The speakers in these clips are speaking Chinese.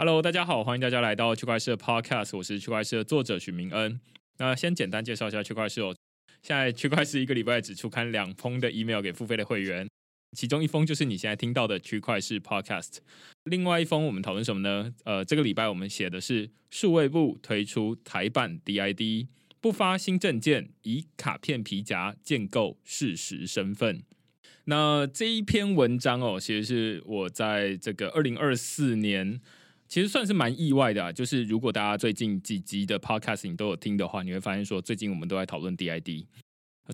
Hello，大家好，欢迎大家来到区块链 Podcast，我是区块链的作者许明恩。那先简单介绍一下区块链哦，现在区块链一个礼拜只出刊两封的 email 给付费的会员，其中一封就是你现在听到的区块链 Podcast，另外一封我们讨论什么呢？呃，这个礼拜我们写的是数位部推出台版 DID，不发新证件，以卡片皮夹建构事实身份。那这一篇文章哦，其实是我在这个二零二四年。其实算是蛮意外的啊，就是如果大家最近几集的 podcast 你都有听的话，你会发现说最近我们都在讨论 DID。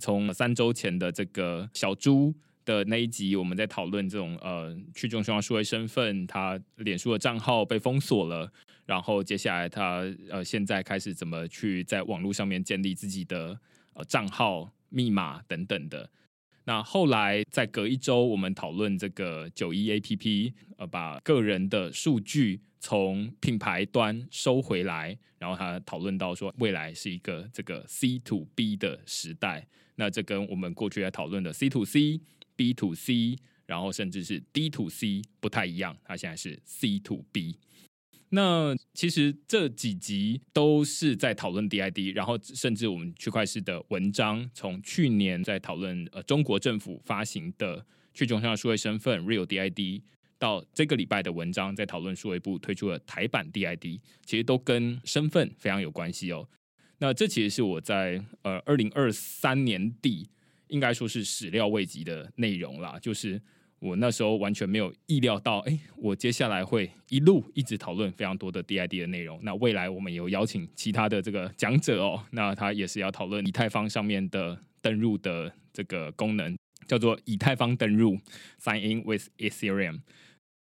从三周前的这个小猪的那一集，我们在讨论这种呃去中心化数位身份，他脸书的账号被封锁了，然后接下来他呃现在开始怎么去在网络上面建立自己的呃账号密码等等的。那后来在隔一周，我们讨论这个九一 A P P，呃，把个人的数据。从品牌端收回来，然后他讨论到说，未来是一个这个 C to B 的时代。那这跟我们过去在讨论的 C to C、B to C，然后甚至是 D to C 不太一样。它现在是 C to B。那其实这几集都是在讨论 DID，然后甚至我们区块链的文章，从去年在讨论呃中国政府发行的去中心化数位身份 Real DID。到这个礼拜的文章在讨论数位部推出了台版 DID，其实都跟身份非常有关系哦。那这其实是我在呃二零二三年底应该说是始料未及的内容啦，就是我那时候完全没有意料到，哎，我接下来会一路一直讨论非常多的 DID 的内容。那未来我们有邀请其他的这个讲者哦，那他也是要讨论以太坊上面的登入的这个功能，叫做以太坊登入 （Sign in with Ethereum）。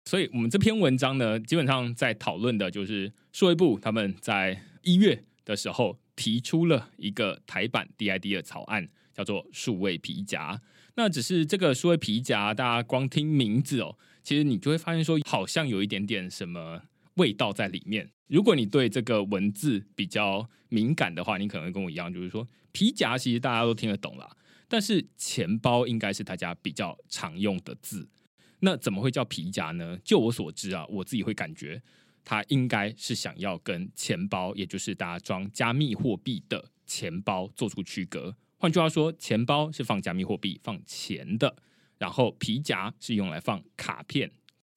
所以，我们这篇文章呢，基本上在讨论的就是数位部他们在一月的时候提出了一个台版 DID 的草案，叫做数位皮夹。那只是这个数位皮夹，大家光听名字哦，其实你就会发现说，好像有一点点什么味道在里面。如果你对这个文字比较敏感的话，你可能跟我一样，就是说皮夹其实大家都听得懂啦，但是钱包应该是大家比较常用的字。那怎么会叫皮夹呢？就我所知啊，我自己会感觉它应该是想要跟钱包，也就是大家装加密货币的钱包做出区隔。换句话说，钱包是放加密货币、放钱的，然后皮夹是用来放卡片、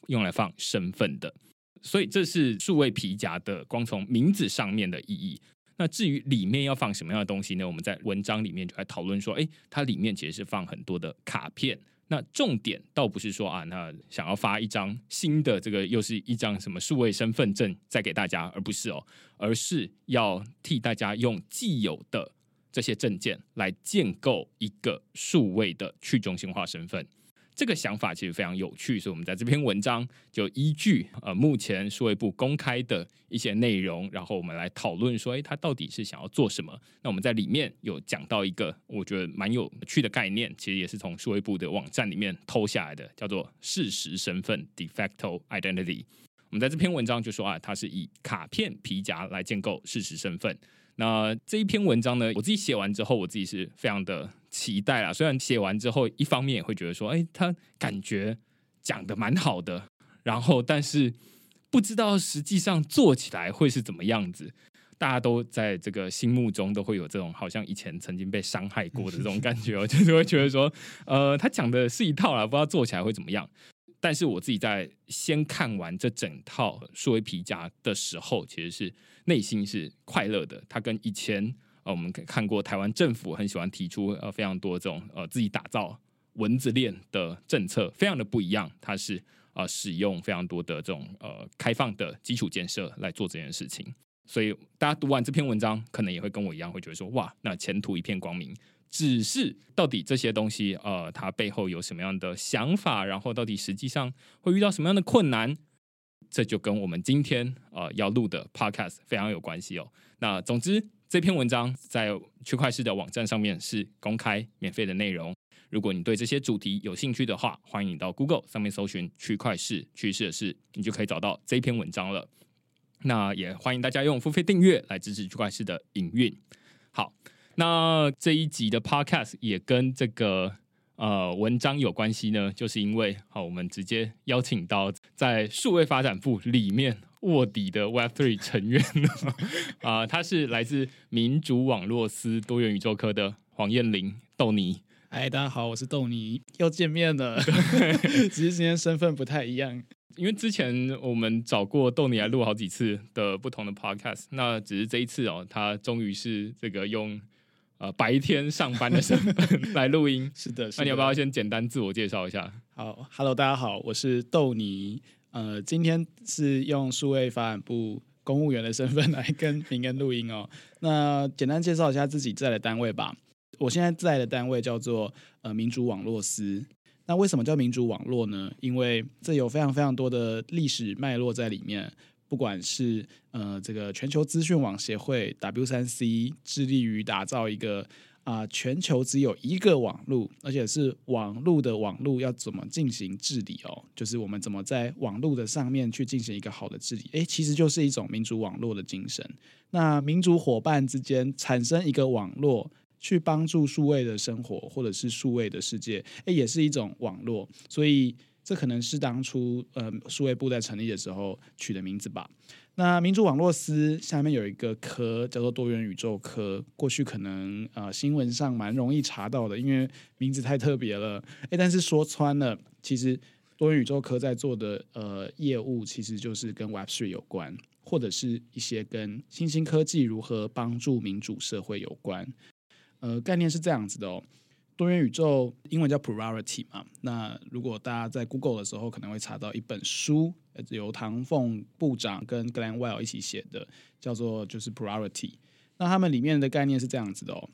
用来放身份的。所以这是数位皮夹的光从名字上面的意义。那至于里面要放什么样的东西呢？我们在文章里面就来讨论说，哎，它里面其实是放很多的卡片。那重点倒不是说啊，那想要发一张新的这个又是一张什么数位身份证再给大家，而不是哦，而是要替大家用既有的这些证件来建构一个数位的去中心化身份。这个想法其实非常有趣，所以我们在这篇文章就依据呃目前数位部公开的一些内容，然后我们来讨论说，哎，他到底是想要做什么？那我们在里面有讲到一个我觉得蛮有趣的概念，其实也是从数位部的网站里面偷下来的，叫做事实身份 （de facto identity）。我们在这篇文章就说啊，它是以卡片皮夹来建构事实身份。那这一篇文章呢，我自己写完之后，我自己是非常的。期待啊！虽然写完之后，一方面也会觉得说，哎，他感觉讲的蛮好的，然后但是不知道实际上做起来会是怎么样子。大家都在这个心目中都会有这种好像以前曾经被伤害过的这种感觉，就是会觉得说，呃，他讲的是一套啦，不知道做起来会怎么样。但是我自己在先看完这整套数位皮夹的时候，其实是内心是快乐的。他跟以前呃。我们看过台湾政府很喜欢提出呃非常多这种呃自己打造文字链的政策，非常的不一样。它是呃使用非常多的这种呃开放的基础建设来做这件事情。所以大家读完这篇文章，可能也会跟我一样，会觉得说哇，那前途一片光明。只是到底这些东西呃它背后有什么样的想法，然后到底实际上会遇到什么样的困难，这就跟我们今天呃要录的 podcast 非常有关系哦。那总之。这篇文章在区块市的网站上面是公开免费的内容。如果你对这些主题有兴趣的话，欢迎你到 Google 上面搜寻“区块市趋势的事”，你就可以找到这篇文章了。那也欢迎大家用付费订阅来支持区块市的营运。好，那这一集的 Podcast 也跟这个呃文章有关系呢？就是因为好，我们直接邀请到在数位发展部里面卧底的 Web Three 成员 啊，他是来自民主网络司多元宇宙科的黄燕玲豆泥。嗨，大家好，我是豆泥，又见面了，只是今天身份不太一样。因为之前我们找过豆泥来录好几次的不同的 podcast，那只是这一次哦，他终于是这个用呃白天上班的身份来录音。是的，那你要不要先简单自我介绍一下？好，Hello，大家好，我是豆泥。呃，今天是用数位发展部公务员的身份来跟明恩录音哦。那简单介绍一下自己在的单位吧。我现在在的单位叫做呃民主网络司。那为什么叫民主网络呢？因为这有非常非常多的历史脉络在里面。不管是呃这个全球资讯网协会 W 三 C 致力于打造一个啊全球只有一个网络，而且是网络的网络要怎么进行治理哦？就是我们怎么在网络的上面去进行一个好的治理？诶，其实就是一种民主网络的精神。那民主伙伴之间产生一个网络。去帮助数位的生活，或者是数位的世界，诶，也是一种网络，所以这可能是当初呃数位部在成立的时候取的名字吧。那民主网络司下面有一个科叫做多元宇宙科，过去可能呃新闻上蛮容易查到的，因为名字太特别了。诶，但是说穿了，其实多元宇宙科在做的呃业务其实就是跟 Web Three 有关，或者是一些跟新兴科技如何帮助民主社会有关。呃，概念是这样子的哦，多元宇宙英文叫 Plurality 嘛。那如果大家在 Google 的时候，可能会查到一本书，由唐凤部长跟 Glenn Well 一起写的，叫做就是 Plurality。那他们里面的概念是这样子的哦，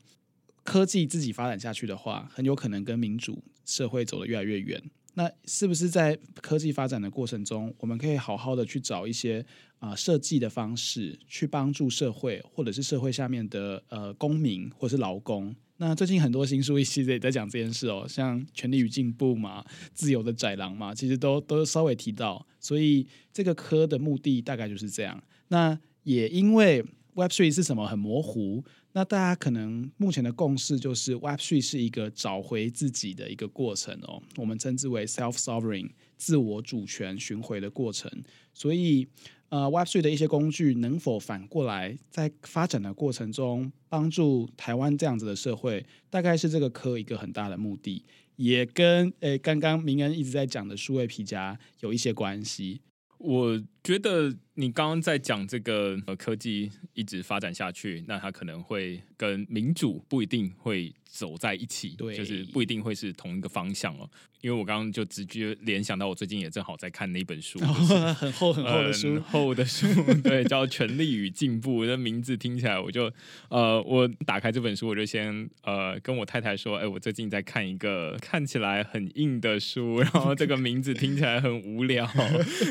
科技自己发展下去的话，很有可能跟民主社会走得越来越远。那是不是在科技发展的过程中，我们可以好好的去找一些啊设计的方式，去帮助社会或者是社会下面的呃公民或是劳工？那最近很多新书其实也在讲这件事哦，像《权力与进步》嘛，《自由的窄廊》嘛，其实都都稍微提到。所以这个科的目的大概就是这样。那也因为 Web Three 是什么很模糊。那大家可能目前的共识就是 Web Three 是一个找回自己的一个过程哦，我们称之为 Self Sovereign 自我主权寻回的过程。所以，呃 Web3 的一些工具能否反过来在发展的过程中帮助台湾这样子的社会，大概是这个科一个很大的目的，也跟诶刚刚明恩一直在讲的数位皮夹有一些关系。我觉得你刚刚在讲这个呃科技一直发展下去，那它可能会跟民主不一定会走在一起，对，就是不一定会是同一个方向哦。因为我刚刚就直接联想到，我最近也正好在看那本书，很厚很厚的书，厚的书，对，叫《权力与进步》。那名字听起来，我就呃，我打开这本书，我就先呃跟我太太说，哎，我最近在看一个看起来很硬的书，然后这个名字听起来很无聊，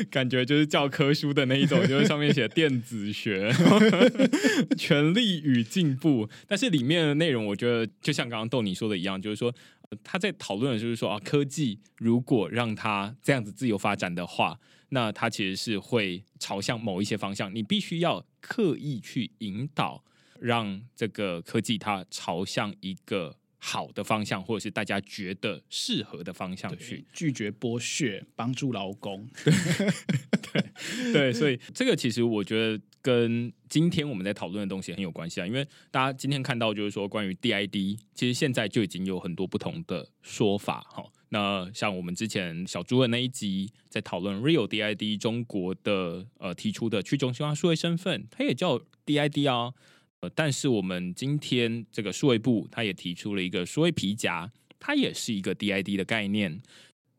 感觉就是教科书的那一种，就是上面写电子学，《权力与进步》，但是里面的内容，我觉得就像刚刚豆你说的一样，就是说。他在讨论的就是说啊，科技如果让它这样子自由发展的话，那它其实是会朝向某一些方向。你必须要刻意去引导，让这个科技它朝向一个好的方向，或者是大家觉得适合的方向去。拒绝剥削，帮助劳工。对 对，所以这个其实我觉得。跟今天我们在讨论的东西很有关系啊，因为大家今天看到就是说关于 DID，其实现在就已经有很多不同的说法哈。那像我们之前小猪的那一集在讨论 Real DID 中国的呃提出的去中心化数位身份，它也叫 DID 啊。呃，但是我们今天这个数位部，它也提出了一个数位皮夹，它也是一个 DID 的概念。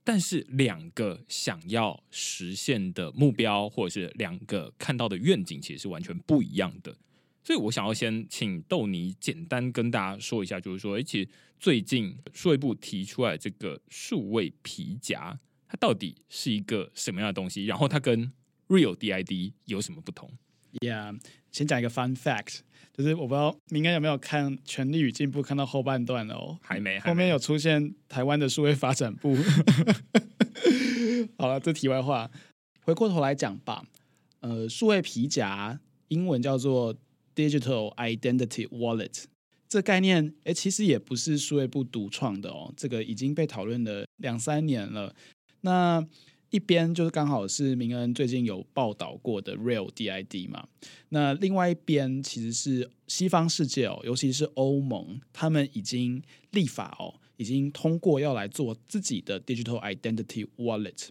但是两个想要实现的目标，或者是两个看到的愿景，其实是完全不一样的。所以我想要先请豆泥简单跟大家说一下，就是说，而且最近数位部提出来这个数位皮夹，它到底是一个什么样的东西？然后它跟 Real DID 有什么不同？Yeah，先讲一个 Fun Fact。就是我不知道明哥有没有看《权力与进步》，看到后半段哦，还没，后面有出现台湾的数位发展部。好了，这题外话，回过头来讲吧。呃，数位皮夹英文叫做 Digital Identity Wallet，这概念，哎，其实也不是数位部独创的哦，这个已经被讨论了两三年了。那一边就是刚好是明恩最近有报道过的 Real DID 嘛，那另外一边其实是西方世界哦，尤其是欧盟，他们已经立法哦，已经通过要来做自己的 Digital Identity Wallet。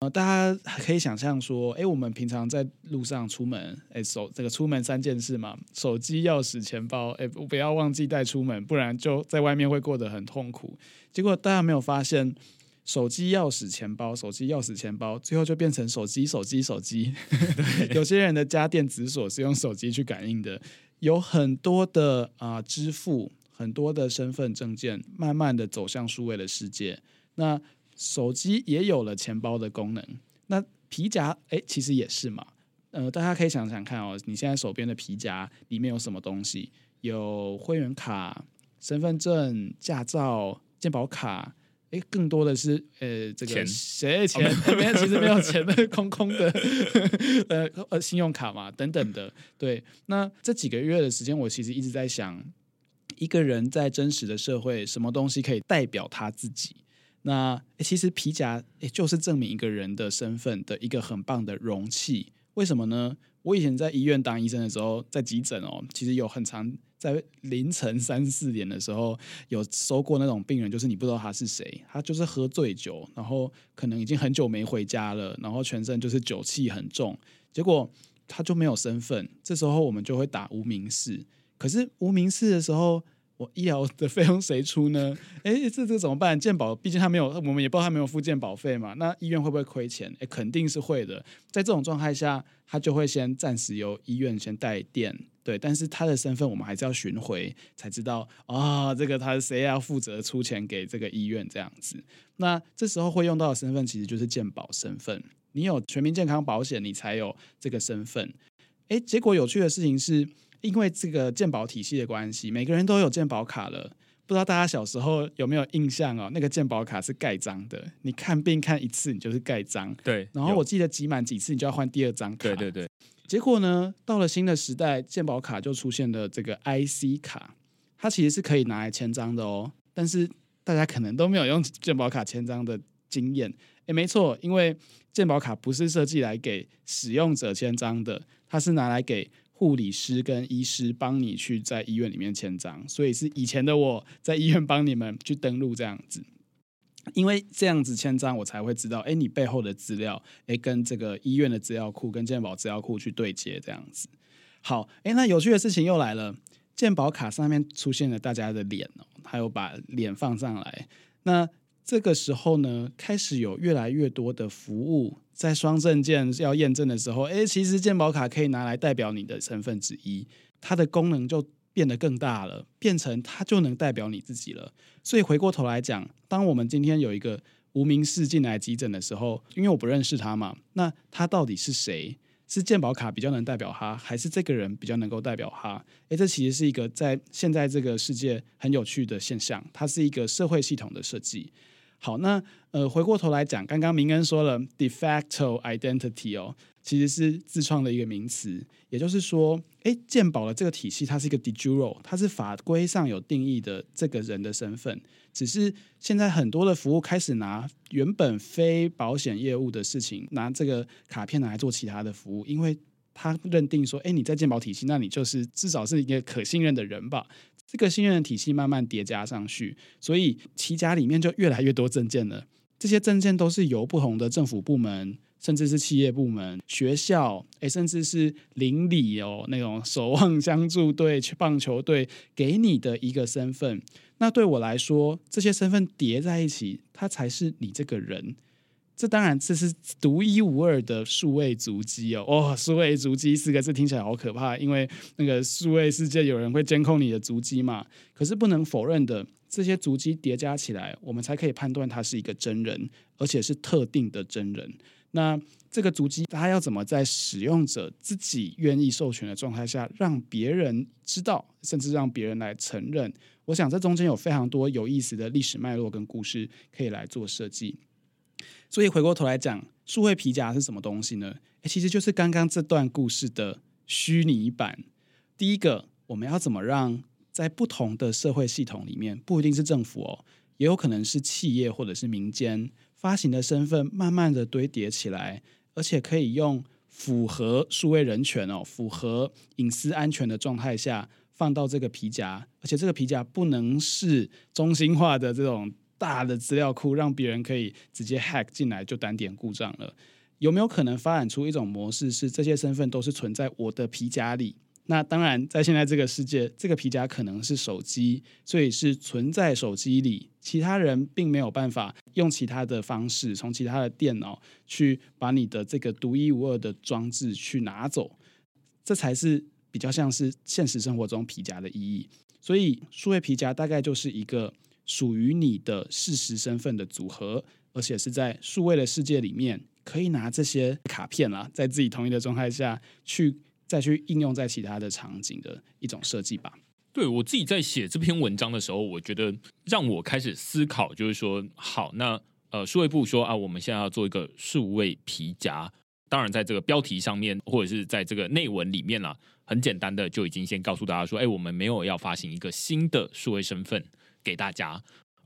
那大家可以想象说，哎，我们平常在路上出门，哎，手这个出门三件事嘛，手机、钥匙、钱包，哎，不要忘记带出门，不然就在外面会过得很痛苦。结果大家没有发现。手机、钥匙、钱包，手机、钥匙、钱包，最后就变成手机、手机、手机。有些人的家电子锁是用手机去感应的，有很多的啊支付，很多的身份证件，慢慢的走向数位的世界。那手机也有了钱包的功能，那皮夹，哎，其实也是嘛。呃，大家可以想想看哦，你现在手边的皮夹里面有什么东西？有会员卡、身份证、驾照、健保卡。哎，更多的是呃，这个谁 钱没有 其实没有钱的，空空的，呃呃，信用卡嘛等等的。对，那这几个月的时间，我其实一直在想，一个人在真实的社会，什么东西可以代表他自己？那其实皮夹，哎，就是证明一个人的身份的一个很棒的容器。为什么呢？我以前在医院当医生的时候，在急诊哦，其实有很长。在凌晨三四点的时候，有收过那种病人，就是你不知道他是谁，他就是喝醉酒，然后可能已经很久没回家了，然后全身就是酒气很重，结果他就没有身份，这时候我们就会打无名氏，可是无名氏的时候。我医疗的费用谁出呢？哎，这这怎么办？健保毕竟他没有，我们也不知道他没有付健保费嘛。那医院会不会亏钱？哎，肯定是会的。在这种状态下，他就会先暂时由医院先带电，对。但是他的身份我们还是要寻回才知道啊，这个他是谁要负责出钱给这个医院这样子。那这时候会用到的身份其实就是健保身份。你有全民健康保险，你才有这个身份。哎，结果有趣的事情是。因为这个鉴宝体系的关系，每个人都有鉴宝卡了。不知道大家小时候有没有印象哦？那个鉴宝卡是盖章的，你看病看一次，你就是盖章。对。然后我记得集满几次，你就要换第二张卡。对对对。结果呢，到了新的时代，鉴宝卡就出现了这个 IC 卡，它其实是可以拿来签章的哦。但是大家可能都没有用鉴宝卡签章的经验。诶，没错，因为鉴宝卡不是设计来给使用者签章的，它是拿来给。护理师跟医师帮你去在医院里面签章，所以是以前的我在医院帮你们去登录这样子，因为这样子签章，我才会知道，哎，你背后的资料，哎，跟这个医院的资料库跟健保资料库去对接这样子。好，哎，那有趣的事情又来了，健保卡上面出现了大家的脸哦，还有把脸放上来，那。这个时候呢，开始有越来越多的服务，在双证件要验证的时候，哎，其实健保卡可以拿来代表你的身份之一，它的功能就变得更大了，变成它就能代表你自己了。所以回过头来讲，当我们今天有一个无名氏进来急诊的时候，因为我不认识他嘛，那他到底是谁？是健保卡比较能代表他，还是这个人比较能够代表他？诶，这其实是一个在现在这个世界很有趣的现象，它是一个社会系统的设计。好，那呃，回过头来讲，刚刚明恩说了，de facto identity 哦，其实是自创的一个名词，也就是说，哎，鉴宝的这个体系，它是一个 de jure，它是法规上有定义的这个人的身份，只是现在很多的服务开始拿原本非保险业务的事情，拿这个卡片拿来做其他的服务，因为他认定说，哎，你在鉴宝体系，那你就是至少是一个可信任的人吧。这个信任的体系慢慢叠加上去，所以旗甲里面就越来越多证件了。这些证件都是由不同的政府部门，甚至是企业部门、学校，诶，甚至是邻里哦那种守望相助队、棒球队给你的一个身份。那对我来说，这些身份叠在一起，它才是你这个人。这当然，这是独一无二的数位足迹哦！哇，数位足迹四个字听起来好可怕，因为那个数位世界有人会监控你的足迹嘛。可是不能否认的，这些足迹叠加起来，我们才可以判断他是一个真人，而且是特定的真人。那这个足迹，它要怎么在使用者自己愿意授权的状态下，让别人知道，甚至让别人来承认？我想这中间有非常多有意思的历史脉络跟故事可以来做设计。所以回过头来讲，数位皮夹是什么东西呢？其实就是刚刚这段故事的虚拟版。第一个，我们要怎么让在不同的社会系统里面，不一定是政府哦，也有可能是企业或者是民间发行的身份，慢慢的堆叠起来，而且可以用符合数位人权哦、符合隐私安全的状态下放到这个皮夹，而且这个皮夹不能是中心化的这种大的资料库，让别人可以直接 hack 进来就单点故障了。有没有可能发展出一种模式，是这些身份都是存在我的皮夹里？那当然，在现在这个世界，这个皮夹可能是手机，所以是存在手机里，其他人并没有办法用其他的方式，从其他的电脑去把你的这个独一无二的装置去拿走，这才是比较像是现实生活中皮夹的意义。所以，数位皮夹大概就是一个属于你的事实身份的组合，而且是在数位的世界里面，可以拿这些卡片啦，在自己同意的状态下去。再去应用在其他的场景的一种设计吧。对我自己在写这篇文章的时候，我觉得让我开始思考，就是说，好，那呃，数位部说啊，我们现在要做一个数位皮夹。当然，在这个标题上面，或者是在这个内文里面啦，很简单的就已经先告诉大家说，哎，我们没有要发行一个新的数位身份给大家。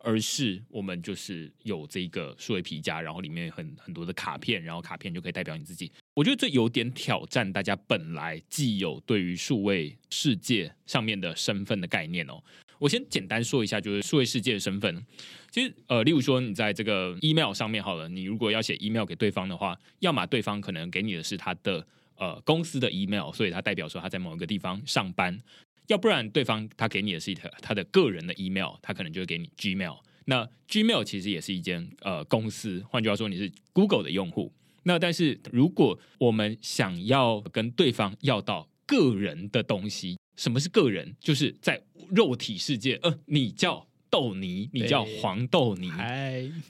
而是我们就是有这个数位皮夹，然后里面很很多的卡片，然后卡片就可以代表你自己。我觉得这有点挑战大家本来既有对于数位世界上面的身份的概念哦。我先简单说一下，就是数位世界的身份。其实呃，例如说你在这个 email 上面好了，你如果要写 email 给对方的话，要么对方可能给你的是他的呃公司的 email，所以他代表说他在某一个地方上班。要不然，对方他给你的是一条他的个人的 email，他可能就会给你 Gmail。那 Gmail 其实也是一间呃公司，换句话说，你是 Google 的用户。那但是如果我们想要跟对方要到个人的东西，什么是个人？就是在肉体世界，呃，你叫豆泥，你叫黄豆泥，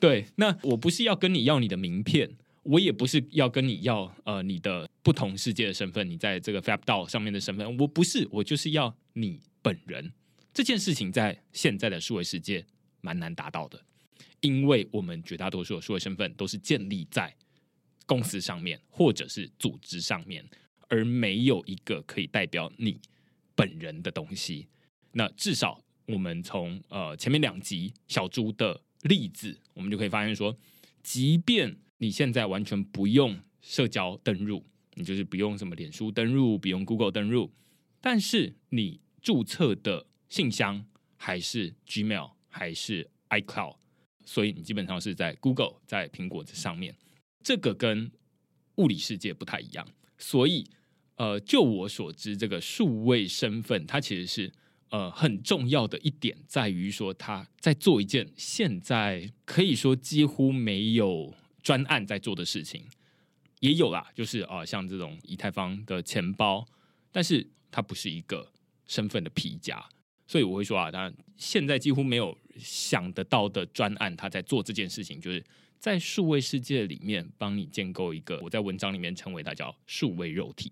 对。那我不是要跟你要你的名片。我也不是要跟你要呃你的不同世界的身份，你在这个 Fab 道上面的身份，我不是，我就是要你本人。这件事情在现在的数位世界蛮难达到的，因为我们绝大多数的数位身份都是建立在公司上面或者是组织上面，而没有一个可以代表你本人的东西。那至少我们从呃前面两集小猪的例子，我们就可以发现说，即便你现在完全不用社交登录，你就是不用什么脸书登录，不用 Google 登录，但是你注册的信箱还是 Gmail 还是 iCloud，所以你基本上是在 Google 在苹果这上面，这个跟物理世界不太一样。所以，呃，就我所知，这个数位身份它其实是呃很重要的一点，在于说他在做一件现在可以说几乎没有。专案在做的事情也有啦，就是啊，像这种以太坊的钱包，但是它不是一个身份的皮夹，所以我会说啊，当然现在几乎没有想得到的专案，他在做这件事情，就是在数位世界里面帮你建构一个，我在文章里面称为它叫数位肉体。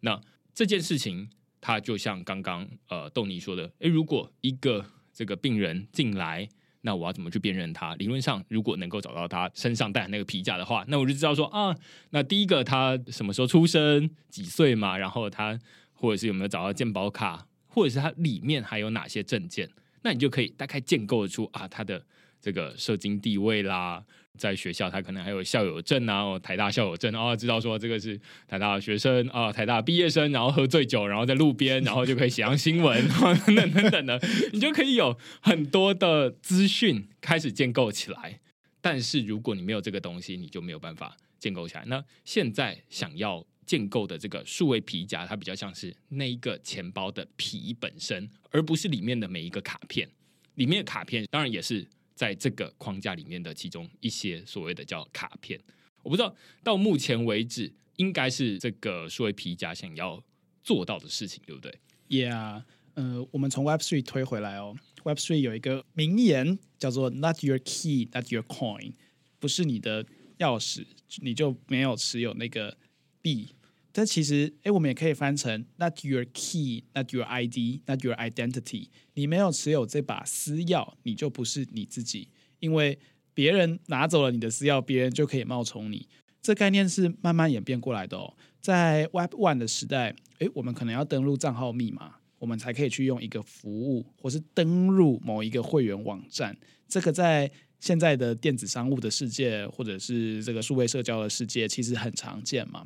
那这件事情，它就像刚刚呃豆尼说的，诶，如果一个这个病人进来。那我要怎么去辨认他？理论上，如果能够找到他身上带那个皮夹的话，那我就知道说啊，那第一个他什么时候出生、几岁嘛，然后他或者是有没有找到鉴宝卡，或者是他里面还有哪些证件，那你就可以大概建构出啊他的这个社经地位啦。在学校，他可能还有校友证啊，台大校友证啊，知道说这个是台大学生啊，台大毕业生，然后喝醉酒，然后在路边，然后就可以写上新闻 等等等等的，你就可以有很多的资讯开始建构起来。但是如果你没有这个东西，你就没有办法建构起来。那现在想要建构的这个数位皮夹，它比较像是那一个钱包的皮本身，而不是里面的每一个卡片。里面的卡片当然也是。在这个框架里面的其中一些所谓的叫卡片，我不知道到目前为止应该是这个数位皮夹想要做到的事情，对不对？Yeah，呃，我们从 Web Three 推回来哦。Web Three 有一个名言叫做 “Not your key, not your coin”，不是你的钥匙，你就没有持有那个币。但其实，哎，我们也可以翻成 “not your key, not your ID, not your identity”。你没有持有这把私钥，你就不是你自己。因为别人拿走了你的私钥，别人就可以冒充你。这概念是慢慢演变过来的哦。在 Web One 的时代，哎，我们可能要登录账号密码，我们才可以去用一个服务，或是登入某一个会员网站。这个在现在的电子商务的世界，或者是这个数位社交的世界，其实很常见嘛。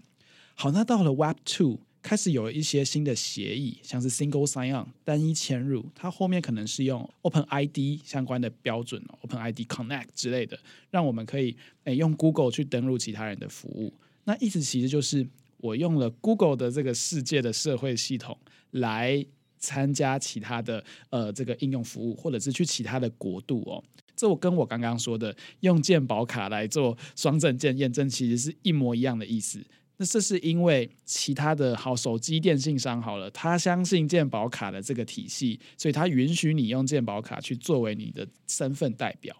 好，那到了 Web Two。开始有一些新的协议，像是 Single Sign On 单一嵌入，它后面可能是用 Open ID 相关的标准，Open ID Connect 之类的，让我们可以诶用 Google 去登录其他人的服务。那意思其实就是我用了 Google 的这个世界的社会系统来参加其他的呃这个应用服务，或者是去其他的国度哦。这我跟我刚刚说的用健保卡来做双证件验证，其实是一模一样的意思。那这是因为其他的好手机电信商好了，他相信健保卡的这个体系，所以他允许你用健保卡去作为你的身份代表。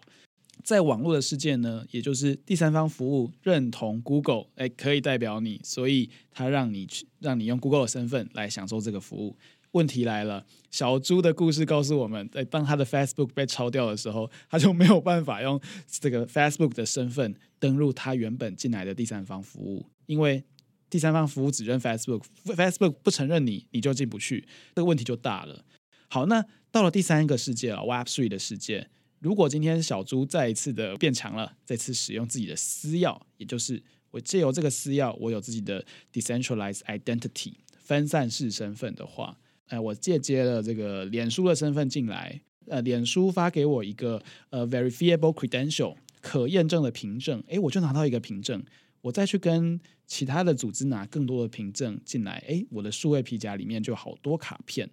在网络的世界呢，也就是第三方服务认同 Google，哎，可以代表你，所以他让你去让你用 Google 的身份来享受这个服务。问题来了，小猪的故事告诉我们，在当他的 Facebook 被抄掉的时候，他就没有办法用这个 Facebook 的身份登录他原本进来的第三方服务。因为第三方服务只认 Facebook，Facebook 不承认你，你就进不去，这个问题就大了。好，那到了第三个世界了，Web Three 的世界，如果今天小猪再一次的变强了，再次使用自己的私钥，也就是我借由这个私钥，我有自己的 decentralized identity 分散式身份的话，哎，我借接了这个脸书的身份进来，呃，脸书发给我一个呃 verifiable credential 可验证的凭证，哎，我就拿到一个凭证。我再去跟其他的组织拿更多的凭证进来，诶，我的数位皮夹里面就好多卡片。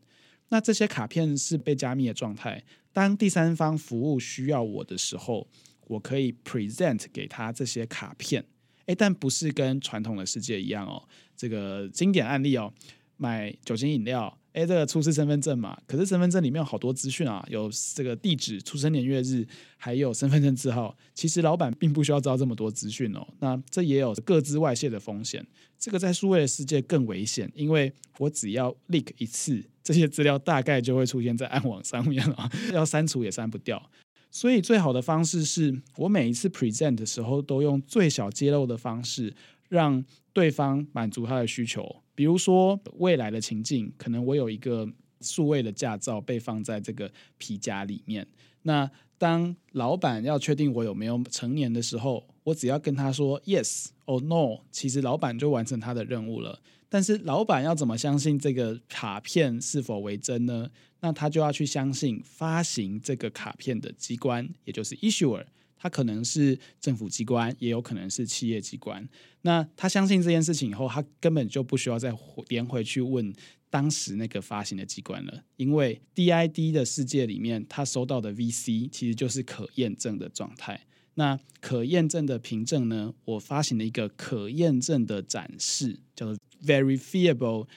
那这些卡片是被加密的状态。当第三方服务需要我的时候，我可以 present 给他这些卡片。诶，但不是跟传统的世界一样哦。这个经典案例哦，买酒精饮料。哎，这个出示身份证嘛，可是身份证里面有好多资讯啊，有这个地址、出生年月日，还有身份证字号。其实老板并不需要知道这么多资讯哦。那这也有各自外泄的风险。这个在数位的世界更危险，因为我只要 leak 一次，这些资料大概就会出现在暗网上面了，要删除也删不掉。所以最好的方式是我每一次 present 的时候，都用最小揭露的方式，让对方满足他的需求。比如说未来的情境，可能我有一个数位的驾照被放在这个皮夹里面。那当老板要确定我有没有成年的时候，我只要跟他说 yes or no，其实老板就完成他的任务了。但是老板要怎么相信这个卡片是否为真呢？那他就要去相信发行这个卡片的机关，也就是 issuer。他可能是政府机关，也有可能是企业机关。那他相信这件事情以后，他根本就不需要再连回去问当时那个发行的机关了，因为 DID 的世界里面，他收到的 VC 其实就是可验证的状态。那可验证的凭证呢？我发行了一个可验证的展示，叫做 Verifiable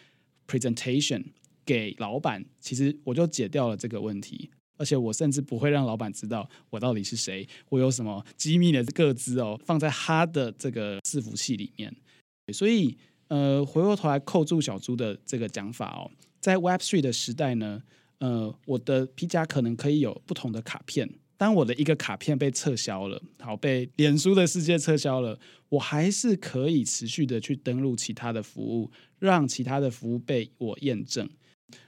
Presentation 给老板，其实我就解掉了这个问题。而且我甚至不会让老板知道我到底是谁，我有什么机密的个资哦，放在他的这个伺服器里面。所以，呃，回过头来扣住小猪的这个讲法哦，在 Web Three 的时代呢，呃，我的皮夹可能可以有不同的卡片。当我的一个卡片被撤销了，好被脸书的世界撤销了，我还是可以持续的去登录其他的服务，让其他的服务被我验证。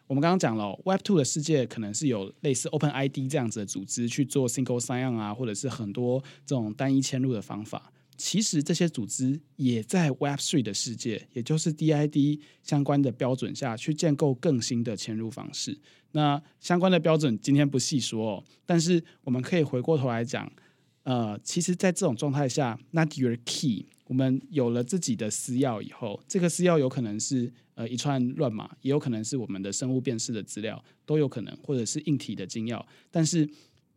我们刚刚讲了，Web Two 的世界可能是有类似 Open ID 这样子的组织去做 Single Sign On 啊，或者是很多这种单一嵌入的方法。其实这些组织也在 Web Three 的世界，也就是 DID 相关的标准下去建构更新的嵌入方式。那相关的标准今天不细说，但是我们可以回过头来讲，呃，其实，在这种状态下，Not Your Key，我们有了自己的私钥以后，这个私钥有可能是。呃，一串乱码也有可能是我们的生物辨识的资料，都有可能，或者是硬体的金钥，但是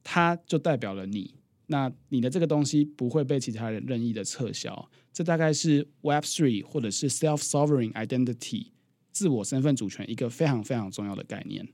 它就代表了你，那你的这个东西不会被其他人任意的撤销。这大概是 Web Three 或者是 Self Sovereign Identity 自我身份主权一个非常非常重要的概念。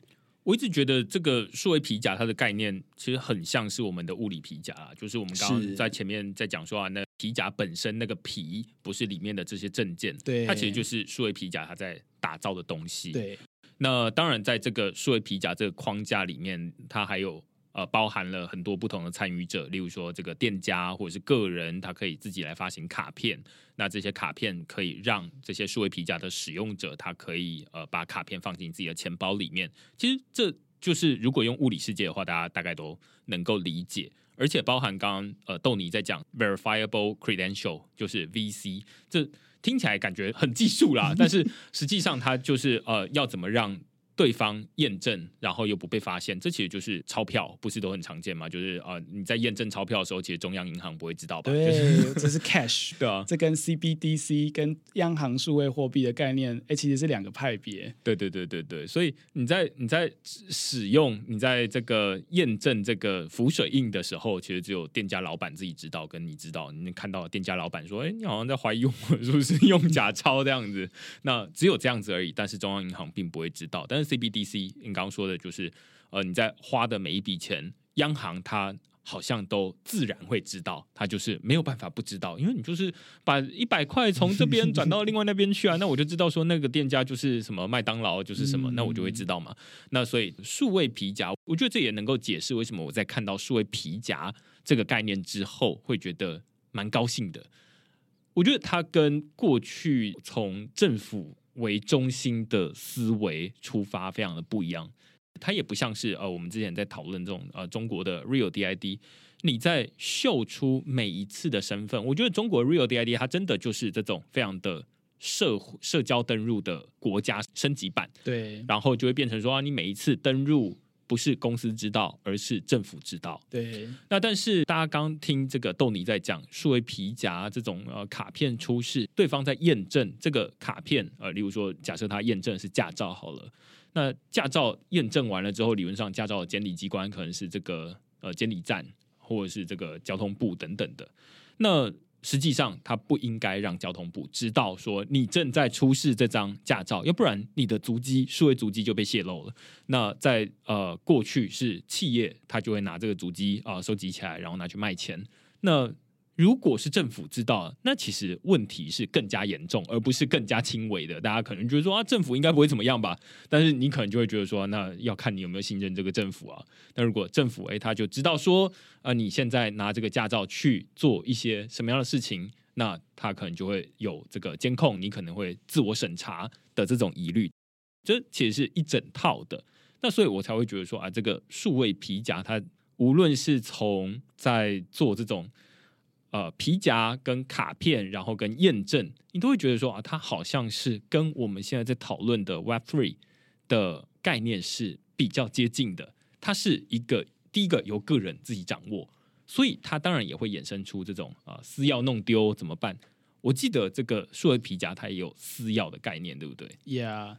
我一直觉得这个数位皮夹它的概念其实很像是我们的物理皮夹，就是我们刚刚在前面在讲说啊，那皮夹本身那个皮不是里面的这些证件，对，它其实就是数位皮夹它在打造的东西。对，那当然在这个数位皮夹这个框架里面，它还有呃包含了很多不同的参与者，例如说这个店家或者是个人，他可以自己来发行卡片。那这些卡片可以让这些数位皮夹的使用者，他可以呃把卡片放进自己的钱包里面。其实这就是如果用物理世界的话，大家大概都能够理解。而且包含刚刚呃豆泥在讲 verifiable credential，就是 VC，这听起来感觉很技术啦，但是实际上它就是呃要怎么让。对方验证，然后又不被发现，这其实就是钞票，不是都很常见吗？就是啊，你在验证钞票的时候，其实中央银行不会知道吧？对，这是 cash，对啊，这跟 CBDC 跟央行数位货币的概念，哎，其实是两个派别。对对对对对，所以你在你在使用你在这个验证这个浮水印的时候，其实只有店家老板自己知道，跟你知道，你看到店家老板说，哎，你好像在怀疑我是不是用假钞这样子，那只有这样子而已，但是中央银行并不会知道，但是。CBDC，你刚刚说的就是，呃，你在花的每一笔钱，央行它好像都自然会知道，它就是没有办法不知道，因为你就是把一百块从这边转到另外那边去啊，那我就知道说那个店家就是什么麦当劳就是什么，那我就会知道嘛。那所以数位皮夹，我觉得这也能够解释为什么我在看到数位皮夹这个概念之后，会觉得蛮高兴的。我觉得它跟过去从政府。为中心的思维出发，非常的不一样。它也不像是呃，我们之前在讨论这种呃中国的 Real DID，你在秀出每一次的身份。我觉得中国 Real DID 它真的就是这种非常的社社交登入的国家升级版。对，然后就会变成说，你每一次登录。不是公司知道，而是政府知道。对，那但是大家刚听这个豆泥在讲数位皮夹这种呃卡片出示，对方在验证这个卡片，呃，例如说假设他验证是驾照好了，那驾照验证完了之后，理论上驾照的监理机关可能是这个呃监理站，或者是这个交通部等等的，那。实际上，他不应该让交通部知道说你正在出示这张驾照，要不然你的足迹、数位足迹就被泄露了。那在呃过去是企业，他就会拿这个足迹啊收集起来，然后拿去卖钱。那如果是政府知道，那其实问题是更加严重，而不是更加轻微的。大家可能觉得说啊，政府应该不会怎么样吧？但是你可能就会觉得说，那要看你有没有信任这个政府啊。那如果政府诶，他就知道说啊，你现在拿这个驾照去做一些什么样的事情，那他可能就会有这个监控，你可能会自我审查的这种疑虑。这其实是一整套的。那所以我才会觉得说啊，这个数位皮夹，它无论是从在做这种。呃，皮夹跟卡片，然后跟验证，你都会觉得说啊，它好像是跟我们现在在讨论的 Web Three 的概念是比较接近的。它是一个第一个由个人自己掌握，所以它当然也会衍生出这种啊私钥弄丢怎么办？我记得这个数位皮夹它也有私钥的概念，对不对？Yeah，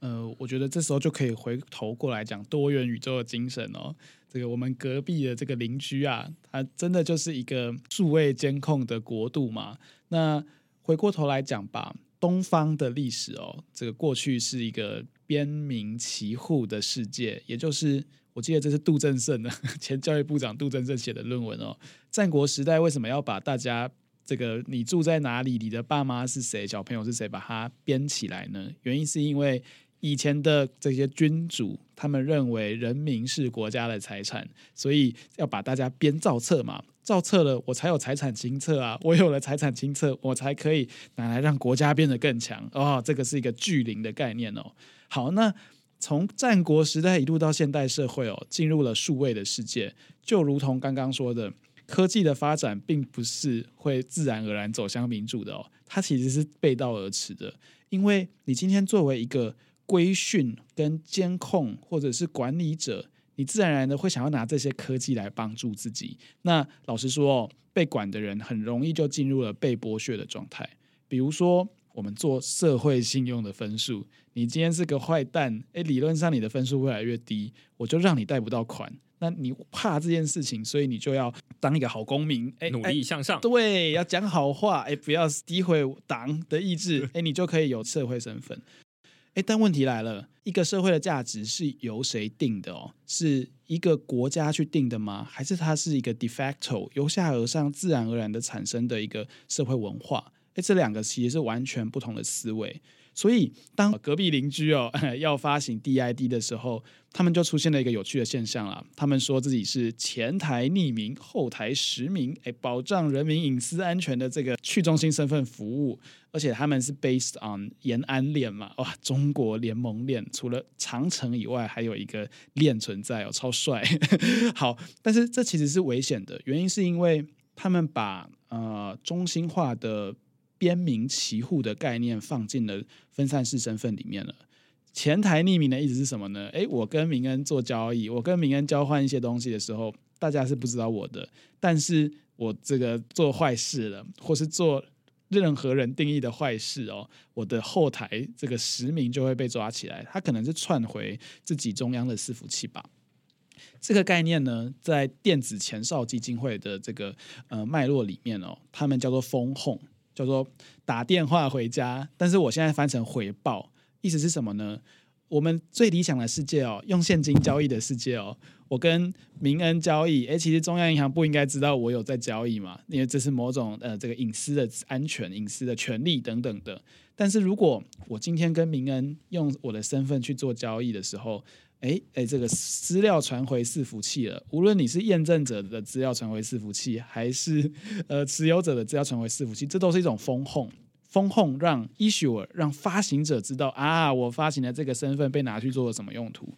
呃，我觉得这时候就可以回头过来讲多元宇宙的精神哦。这个我们隔壁的这个邻居啊，他真的就是一个数位监控的国度嘛？那回过头来讲吧，东方的历史哦，这个过去是一个边民齐户的世界，也就是我记得这是杜正胜的 前教育部长杜正胜写的论文哦。战国时代为什么要把大家这个你住在哪里，你的爸妈是谁，小朋友是谁，把它编起来呢？原因是因为。以前的这些君主，他们认为人民是国家的财产，所以要把大家编造册嘛，造册了，我才有财产清册啊，我有了财产清册，我才可以拿来让国家变得更强哦。这个是一个巨灵的概念哦。好，那从战国时代一路到现代社会哦，进入了数位的世界，就如同刚刚说的，科技的发展并不是会自然而然走向民主的哦，它其实是背道而驰的，因为你今天作为一个。规训跟监控，或者是管理者，你自然而然的会想要拿这些科技来帮助自己。那老实说哦，被管的人很容易就进入了被剥削的状态。比如说，我们做社会信用的分数，你今天是个坏蛋，诶，理论上你的分数越来越低，我就让你贷不到款。那你怕这件事情，所以你就要当一个好公民，诶，努力向上，对，要讲好话，诶，不要诋毁党的意志，诶，你就可以有社会身份。哎，但问题来了，一个社会的价值是由谁定的哦？是一个国家去定的吗？还是它是一个 de facto 由下而上自然而然的产生的一个社会文化？哎，这两个其实是完全不同的思维。所以当隔壁邻居哦 要发行 DID 的时候，他们就出现了一个有趣的现象了。他们说自己是前台匿名、后台实名，哎，保障人民隐私安全的这个去中心身份服务。而且他们是 based on 延安链嘛，哇，中国联盟链除了长城以外，还有一个链存在哦，超帅。好，但是这其实是危险的，原因是因为他们把呃中心化的边名齐户的概念放进了分散式身份里面了。前台匿名的意思是什么呢？诶，我跟明恩做交易，我跟明恩交换一些东西的时候，大家是不知道我的，但是我这个做坏事了，或是做任何人定义的坏事哦，我的后台这个实名就会被抓起来，他可能是串回自己中央的伺服器吧。这个概念呢，在电子前哨基金会的这个呃脉络里面哦，他们叫做封控，叫做打电话回家，但是我现在翻成回报。意思是什么呢？我们最理想的世界哦，用现金交易的世界哦，我跟民恩交易，诶，其实中央银行不应该知道我有在交易嘛，因为这是某种呃这个隐私的安全、隐私的权利等等的。但是如果我今天跟民恩用我的身份去做交易的时候，诶诶，这个资料传回伺服器了，无论你是验证者的资料传回伺服器，还是呃持有者的资料传回伺服器，这都是一种风控。封控让 issuer 让发行者知道啊，我发行的这个身份被拿去做了什么用途，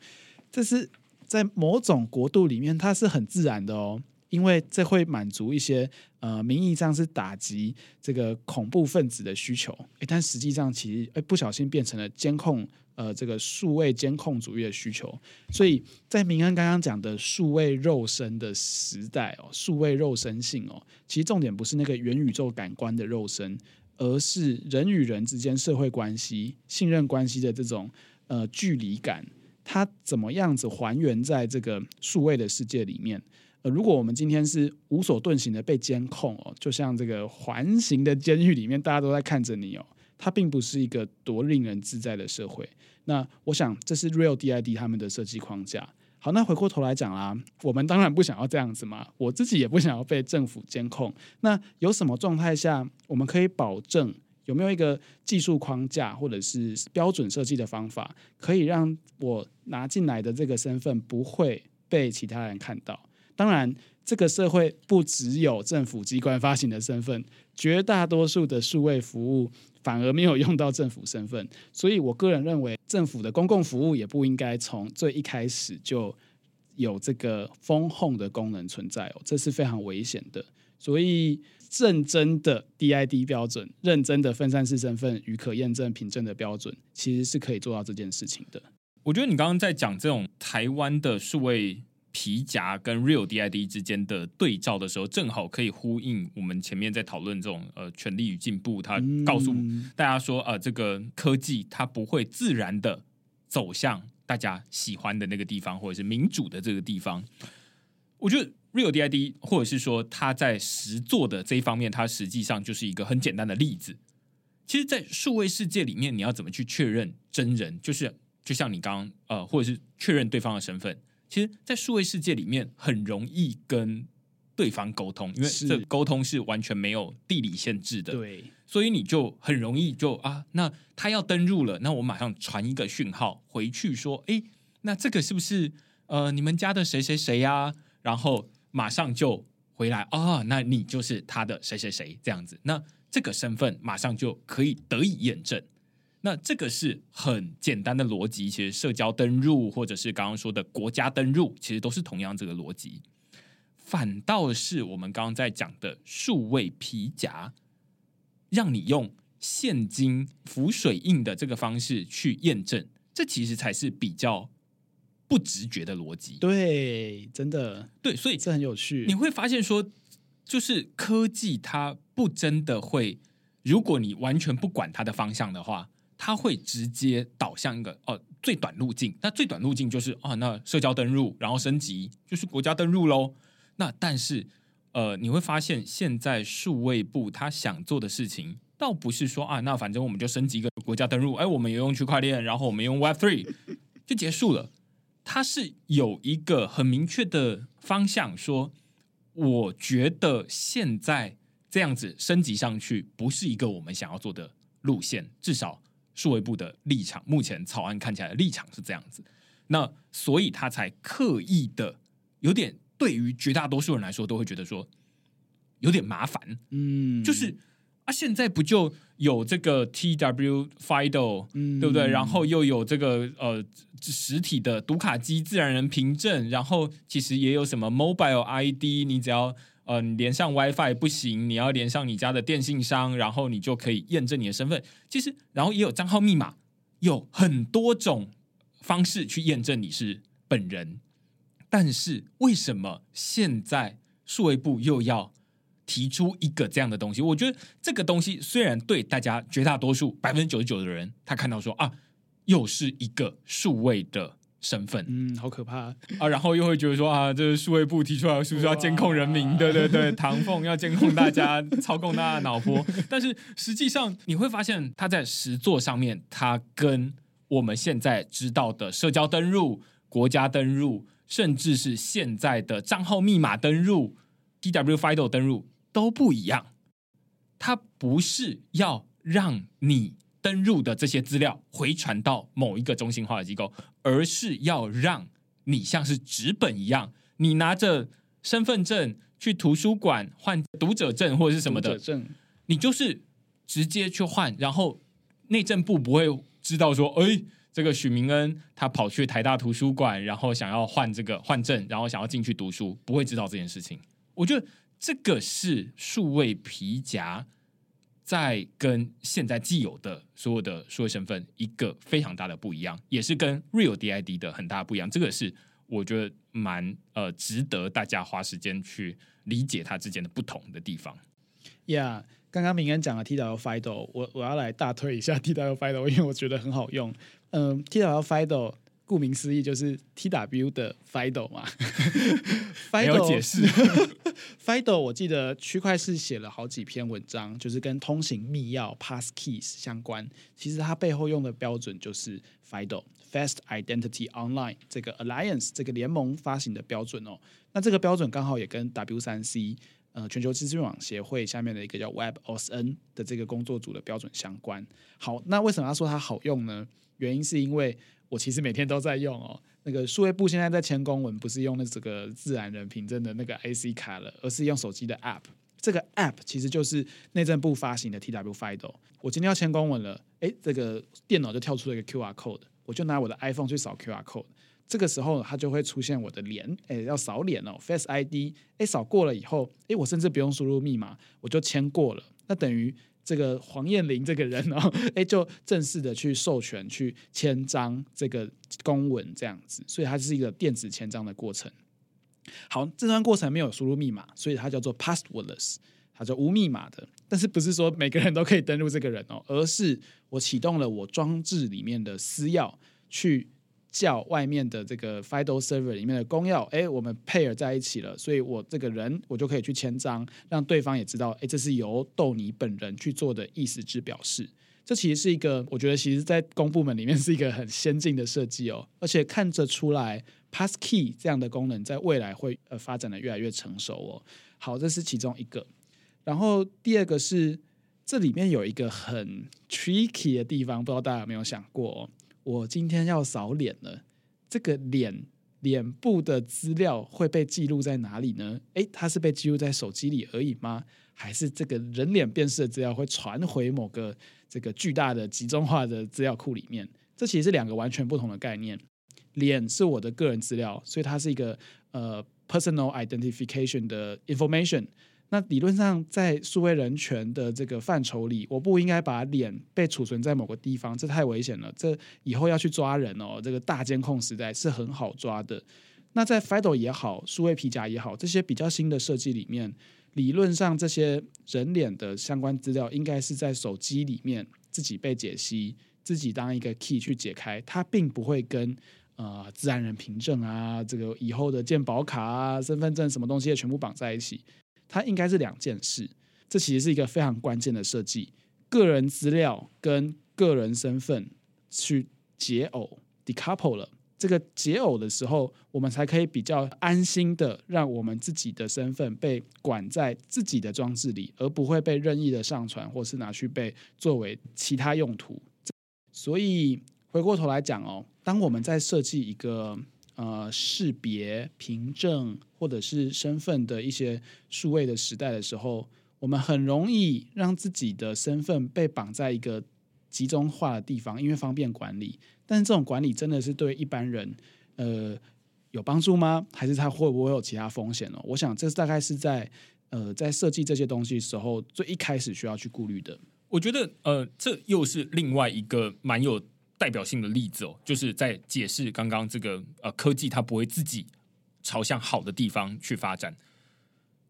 这是在某种国度里面它是很自然的哦，因为这会满足一些呃名义上是打击这个恐怖分子的需求，诶，但实际上其实诶不小心变成了监控呃这个数位监控主义的需求，所以在明恩刚刚讲的数位肉身的时代哦，数位肉身性哦，其实重点不是那个元宇宙感官的肉身。而是人与人之间社会关系、信任关系的这种呃距离感，它怎么样子还原在这个数位的世界里面？呃，如果我们今天是无所遁形的被监控哦，就像这个环形的监狱里面，大家都在看着你哦，它并不是一个多令人自在的社会。那我想，这是 Real DID 他们的设计框架。好，那回过头来讲啦，我们当然不想要这样子嘛，我自己也不想要被政府监控。那有什么状态下我们可以保证有没有一个技术框架或者是标准设计的方法，可以让我拿进来的这个身份不会被其他人看到？当然，这个社会不只有政府机关发行的身份，绝大多数的数位服务。反而没有用到政府身份，所以我个人认为，政府的公共服务也不应该从最一开始就有这个封控的功能存在哦，这是非常危险的。所以，认真的 DID 标准、认真的分散式身份与可验证凭证的标准，其实是可以做到这件事情的。我觉得你刚刚在讲这种台湾的数位。皮夹跟 Real DID 之间的对照的时候，正好可以呼应我们前面在讨论这种呃权力与进步。他告诉大家说，呃，这个科技它不会自然的走向大家喜欢的那个地方，或者是民主的这个地方。我觉得 Real DID 或者是说它在实做的这一方面，它实际上就是一个很简单的例子。其实，在数位世界里面，你要怎么去确认真人？就是就像你刚刚呃，或者是确认对方的身份。其实，在数位世界里面，很容易跟对方沟通，因为这沟通是完全没有地理限制的。对，所以你就很容易就啊，那他要登入了，那我马上传一个讯号回去说，哎，那这个是不是呃你们家的谁谁谁呀？然后马上就回来啊，那你就是他的谁谁谁这样子，那这个身份马上就可以得以验证。那这个是很简单的逻辑，其实社交登入或者是刚刚说的国家登入，其实都是同样这个逻辑。反倒是我们刚刚在讲的数位皮夹，让你用现金浮水印的这个方式去验证，这其实才是比较不直觉的逻辑。对，真的对，所以这很有趣。你会发现说，就是科技它不真的会，如果你完全不管它的方向的话。它会直接导向一个哦最短路径，那最短路径就是啊，那社交登录，然后升级就是国家登录喽。那但是呃，你会发现现在数位部他想做的事情，倒不是说啊，那反正我们就升级一个国家登录，哎，我们也用区块链，然后我们用 Web Three 就结束了。它是有一个很明确的方向，说我觉得现在这样子升级上去，不是一个我们想要做的路线，至少。数位部的立场，目前草案看起来的立场是这样子，那所以他才刻意的有点对于绝大多数人来说都会觉得说有点麻烦，嗯，就是啊，现在不就有这个 T W FIDO，、嗯。对不对？然后又有这个呃实体的读卡机自然人凭证，然后其实也有什么 Mobile ID，你只要呃你连上 WiFi 不行，你要连上你家的电信商，然后你就可以验证你的身份。其实，然后也有账号密码，有很多种方式去验证你是本人。但是为什么现在数位部又要提出一个这样的东西？我觉得这个东西虽然对大家绝大多数百分之九十九的人，他看到说啊，又是一个数位的身份，嗯，好可怕，啊，然后又会觉得说啊，这是数位部提出来，是不是要监控人民？对对对，唐凤要监控大家，操控大家的脑波。但是实际上你会发现，它在实作上面，它跟我们现在知道的社交登入、国家登入，甚至是现在的账号密码登入、DW FIDO 登入都不一样。它不是要让你登入的这些资料回传到某一个中心化的机构，而是要让你像是纸本一样，你拿着身份证去图书馆换读者证或者是什么的，证你就是直接去换，然后内政部不会知道说，哎，这个许明恩他跑去台大图书馆，然后想要换这个换证，然后想要进去读书，不会知道这件事情。我觉得这个是数位皮夹在跟现在既有的所有的数位身份一个非常大的不一样，也是跟 Real DID 的很大不一样。这个是我觉得蛮呃值得大家花时间去理解它之间的不同的地方。，Yeah。刚刚明恩讲了 TW FIDO，我我要来大推一下 TW FIDO，因为我觉得很好用。嗯，TW FIDO 顾名思义就是 TW 的 FIDO 嘛。没有 FIDO 解释 FIDO 我记得区块是写了好几篇文章，就是跟通行密钥 （pass keys） 相关。其实它背后用的标准就是 FIDO（Fast Identity Online） 这个 Alliance 这个联盟发行的标准哦。那这个标准刚好也跟 W 三 C 呃全球资讯网协会下面的一个叫 WebOSN 的这个工作组的标准相关。好，那为什么要说它好用呢？原因是因为我其实每天都在用哦。那个数位部现在在签公文，不是用那这个自然人凭证的那个 IC 卡了，而是用手机的 App。这个 App 其实就是内政部发行的 TW FIDO。我今天要签公文了，诶，这个电脑就跳出了一个 QR code，我就拿我的 iPhone 去扫 QR code。这个时候它就会出现我的脸，诶，要扫脸哦，Face ID，诶，扫过了以后，诶，我甚至不用输入密码，我就签过了。那等于这个黄燕玲这个人哦，哎，就正式的去授权去签章这个公文这样子，所以它是一个电子签章的过程。好，这段过程没有输入密码，所以它叫做 passwordless，它叫无密码的。但是不是说每个人都可以登录这个人哦，而是我启动了我装置里面的私钥去。叫外面的这个 FIDO server 里面的公钥，哎，我们 pair 在一起了，所以我这个人我就可以去签章，让对方也知道，哎，这是由豆泥本人去做的意思之表示。这其实是一个，我觉得其实在公部门里面是一个很先进的设计哦，而且看着出来，pass key 这样的功能在未来会呃发展的越来越成熟哦。好，这是其中一个。然后第二个是这里面有一个很 tricky 的地方，不知道大家有没有想过哦？我今天要扫脸了，这个脸脸部的资料会被记录在哪里呢？诶，它是被记录在手机里而已吗？还是这个人脸辨识的资料会传回某个这个巨大的集中化的资料库里面？这其实是两个完全不同的概念。脸是我的个人资料，所以它是一个呃 personal identification 的 information。那理论上，在数位人权的这个范畴里，我不应该把脸被储存在某个地方，这太危险了。这以后要去抓人哦，这个大监控时代是很好抓的。那在 FIDO 也好，数位皮夹也好，这些比较新的设计里面，理论上这些人脸的相关资料应该是在手机里面自己被解析，自己当一个 key 去解开，它并不会跟呃自然人凭证啊，这个以后的健保卡啊、身份证什么东西也全部绑在一起。它应该是两件事，这其实是一个非常关键的设计。个人资料跟个人身份去解耦 decouple 了，这个解耦的时候，我们才可以比较安心的让我们自己的身份被管在自己的装置里，而不会被任意的上传或是拿去被作为其他用途。所以回过头来讲哦，当我们在设计一个呃识别、凭证或者是身份的一些数位的时代的时候，我们很容易让自己的身份被绑在一个集中化的地方，因为方便管理。但是这种管理真的是对一般人呃有帮助吗？还是它会不会有其他风险呢？我想这大概是在呃在设计这些东西时候最一开始需要去顾虑的。我觉得呃，这又是另外一个蛮有代表性的例子哦，就是在解释刚刚这个呃科技它不会自己朝向好的地方去发展。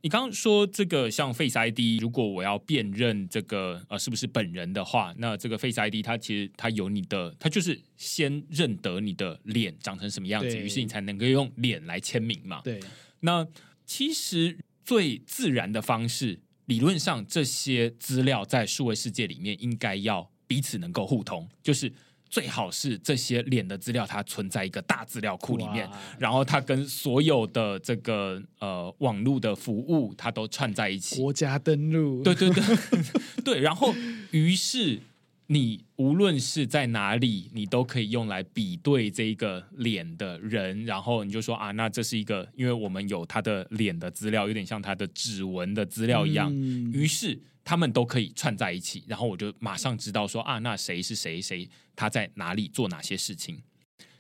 你刚刚说这个像 Face ID，如果我要辨认这个呃是不是本人的话，那这个 Face ID 它其实它有你的，它就是先认得你的脸长成什么样子，于是你才能够用脸来签名嘛。对，那其实最自然的方式，理论上这些资料在数位世界里面应该要彼此能够互通，就是最好是这些脸的资料它存在一个大资料库里面，然后它跟所有的这个呃网络的服务它都串在一起。国家登录，对对对。对，然后于是你无论是在哪里，你都可以用来比对这一个脸的人，然后你就说啊，那这是一个，因为我们有他的脸的资料，有点像他的指纹的资料一样，嗯。于是他们都可以串在一起，然后我就马上知道说啊，那谁是谁谁，他在哪里做哪些事情。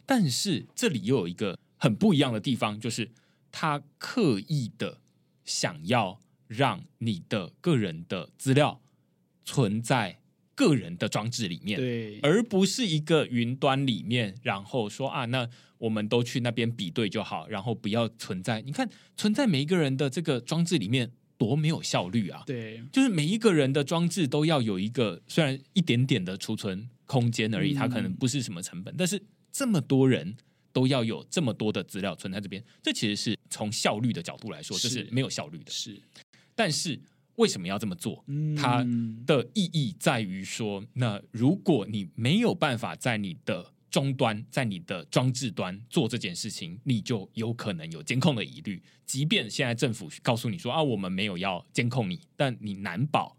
但是这里又有一个很不一样的地方，就是他刻意的想要让你的个人的资料存在个人的装置里面，对，而不是一个云端里面，然后说啊，那我们都去那边比对就好，然后不要存在。你看，存在每一个人的这个装置里面多没有效率啊！对，就是每一个人的装置都要有一个虽然一点点的储存空间而已，嗯它可能不是什么成本，但是这么多人都要有这么多的资料存在这边，这其实是从效率的角度来说，这是是没有效率的。是，但是为什么要这么做？嗯它的意义在于说，那如果你没有办法在你的终端，在你的装置端做这件事情，你就有可能有监控的疑虑。即便现在政府告诉你说啊，我们没有要监控你，但你难保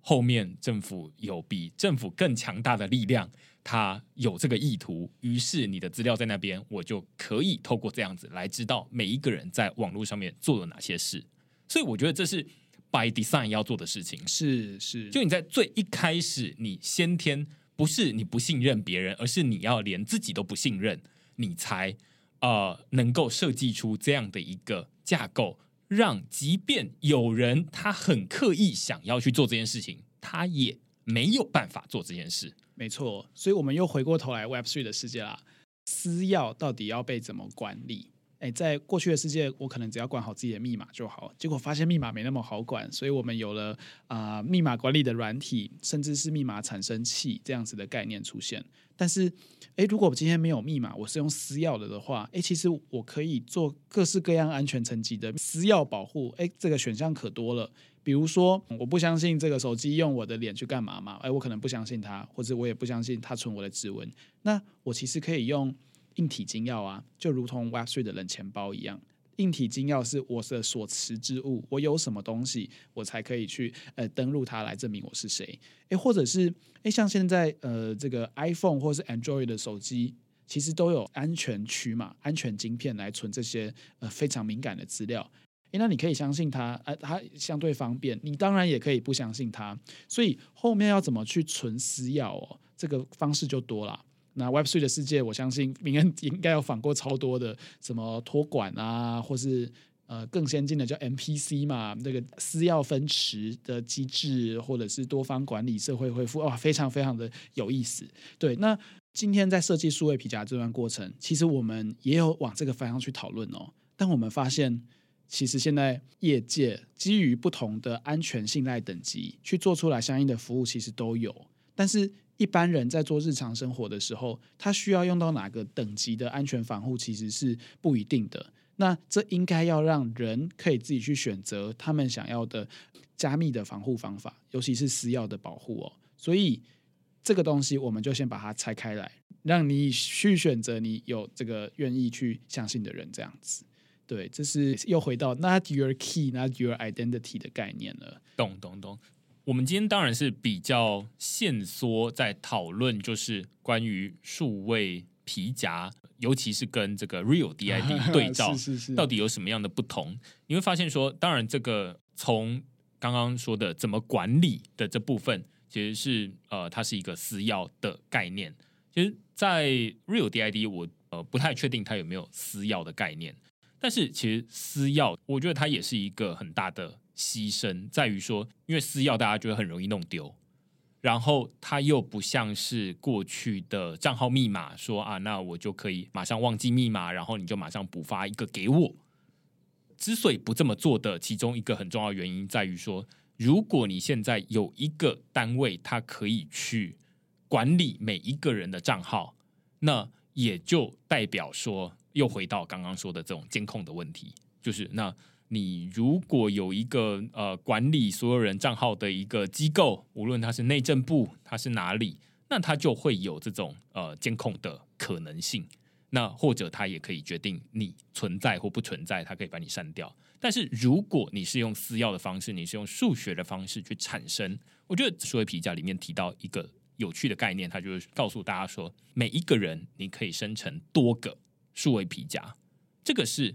后面政府有比政府更强大的力量，它有这个意图，于是你的资料在那边，我就可以透过这样子来知道每一个人在网络上面做了哪些事。所以我觉得这是 by design 要做的事情。是是，就你在最一开始，你先天不是你不信任别人，而是你要连自己都不信任，你才呃能够设计出这样的一个架构，让即便有人他很刻意想要去做这件事情，他也没有办法做这件事。没错。所以我们又回过头来 Web Three 的世界啦，私钥到底要被怎么管理？哎，在过去的世界，我可能只要管好自己的密码就好，结果发现密码没那么好管，所以我们有了啊、密码管理的软体，甚至是密码产生器这样子的概念出现。但是，诶，如果我今天没有密码，我是用私钥的的话，诶，其实我可以做各式各样安全层级的私钥保护，诶，这个选项可多了。比如说，我不相信这个手机用我的脸去干嘛嘛？诶，我可能不相信它，或者我也不相信它存我的指纹。那我其实可以用硬体金钥啊，就如同 Web3 的冷钱包一样。硬体金钥是我的所持之物，我有什么东西，我才可以去呃登录它来证明我是谁。诶，或者是诶，像现在呃这个 iPhone 或是 Android 的手机，其实都有安全区嘛，安全晶片来存这些呃非常敏感的资料。诶，那你可以相信它，呃，它相对方便。你当然也可以不相信它。所以后面要怎么去存私钥哦，这个方式就多了。那 Web Three 的世界，我相信明恩 应该有访过超多的什么托管啊，或是呃更先进的叫 MPC 嘛，那个私钥分池的机制，或者是多方管理、社会恢复，哇，非常非常的有意思。对，那今天在设计数位皮夹这段过程，其实我们也有往这个方向去讨论哦。但我们发现，其实现在业界基于不同的安全信赖等级去做出来相应的服务，其实都有。但是，一般人在做日常生活的时候，他需要用到哪个等级的安全防护，其实是不一定的。那这应该要让人可以自己去选择他们想要的加密的防护方法，尤其是私钥的保护哦。所以这个东西，我们就先把它拆开来，让你去选择你有这个愿意去相信的人，这样子。对，这是又回到 not your key, not your identity 的概念了。懂懂懂。我们今天当然是比较限缩在讨论，就是关于数位皮夹，尤其是跟这个 Real DID 对照，是是是，到底有什么样的不同？你会发现说，当然这个从刚刚说的怎么管理的这部分，其实是呃，它是一个私钥的概念。其实，在 Real DID，我呃不太确定它有没有私钥的概念。但是，其实私钥，我觉得它也是一个很大的牺牲，在于说，因为私钥大家觉得很容易弄丢，然后它又不像是过去的账号密码，说啊，那我就可以马上忘记密码，然后你就马上补发一个给我。之所以不这么做的其中一个很重要原因，在于说，如果你现在有一个单位，它可以去管理每一个人的账号，那也就代表说。又回到刚刚说的这种监控的问题，就是那你如果有一个呃管理所有人账号的一个机构，无论它是内政部，它是哪里，那它就会有这种呃监控的可能性。那或者它也可以决定你存在或不存在，它可以把你删掉。但是如果你是用私钥的方式，你是用数学的方式去产生，我觉得数位皮夹里面提到一个有趣的概念，它就是告诉大家说，每一个人你可以生成多个。数位皮夹，这个是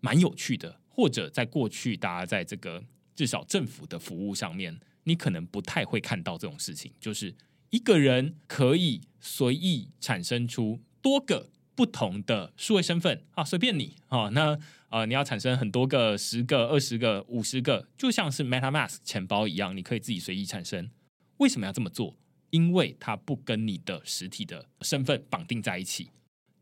蛮有趣的。或者在过去，大家在这个至少政府的服务上面，你可能不太会看到这种事情，就是一个人可以随意产生出多个不同的数位身份啊，随便你啊。那呃，你要产生很多个、十个、二十个、五十个，就像是 MetaMask 钱包一样，你可以自己随意产生。为什么要这么做？因为它不跟你的实体的身份绑定在一起。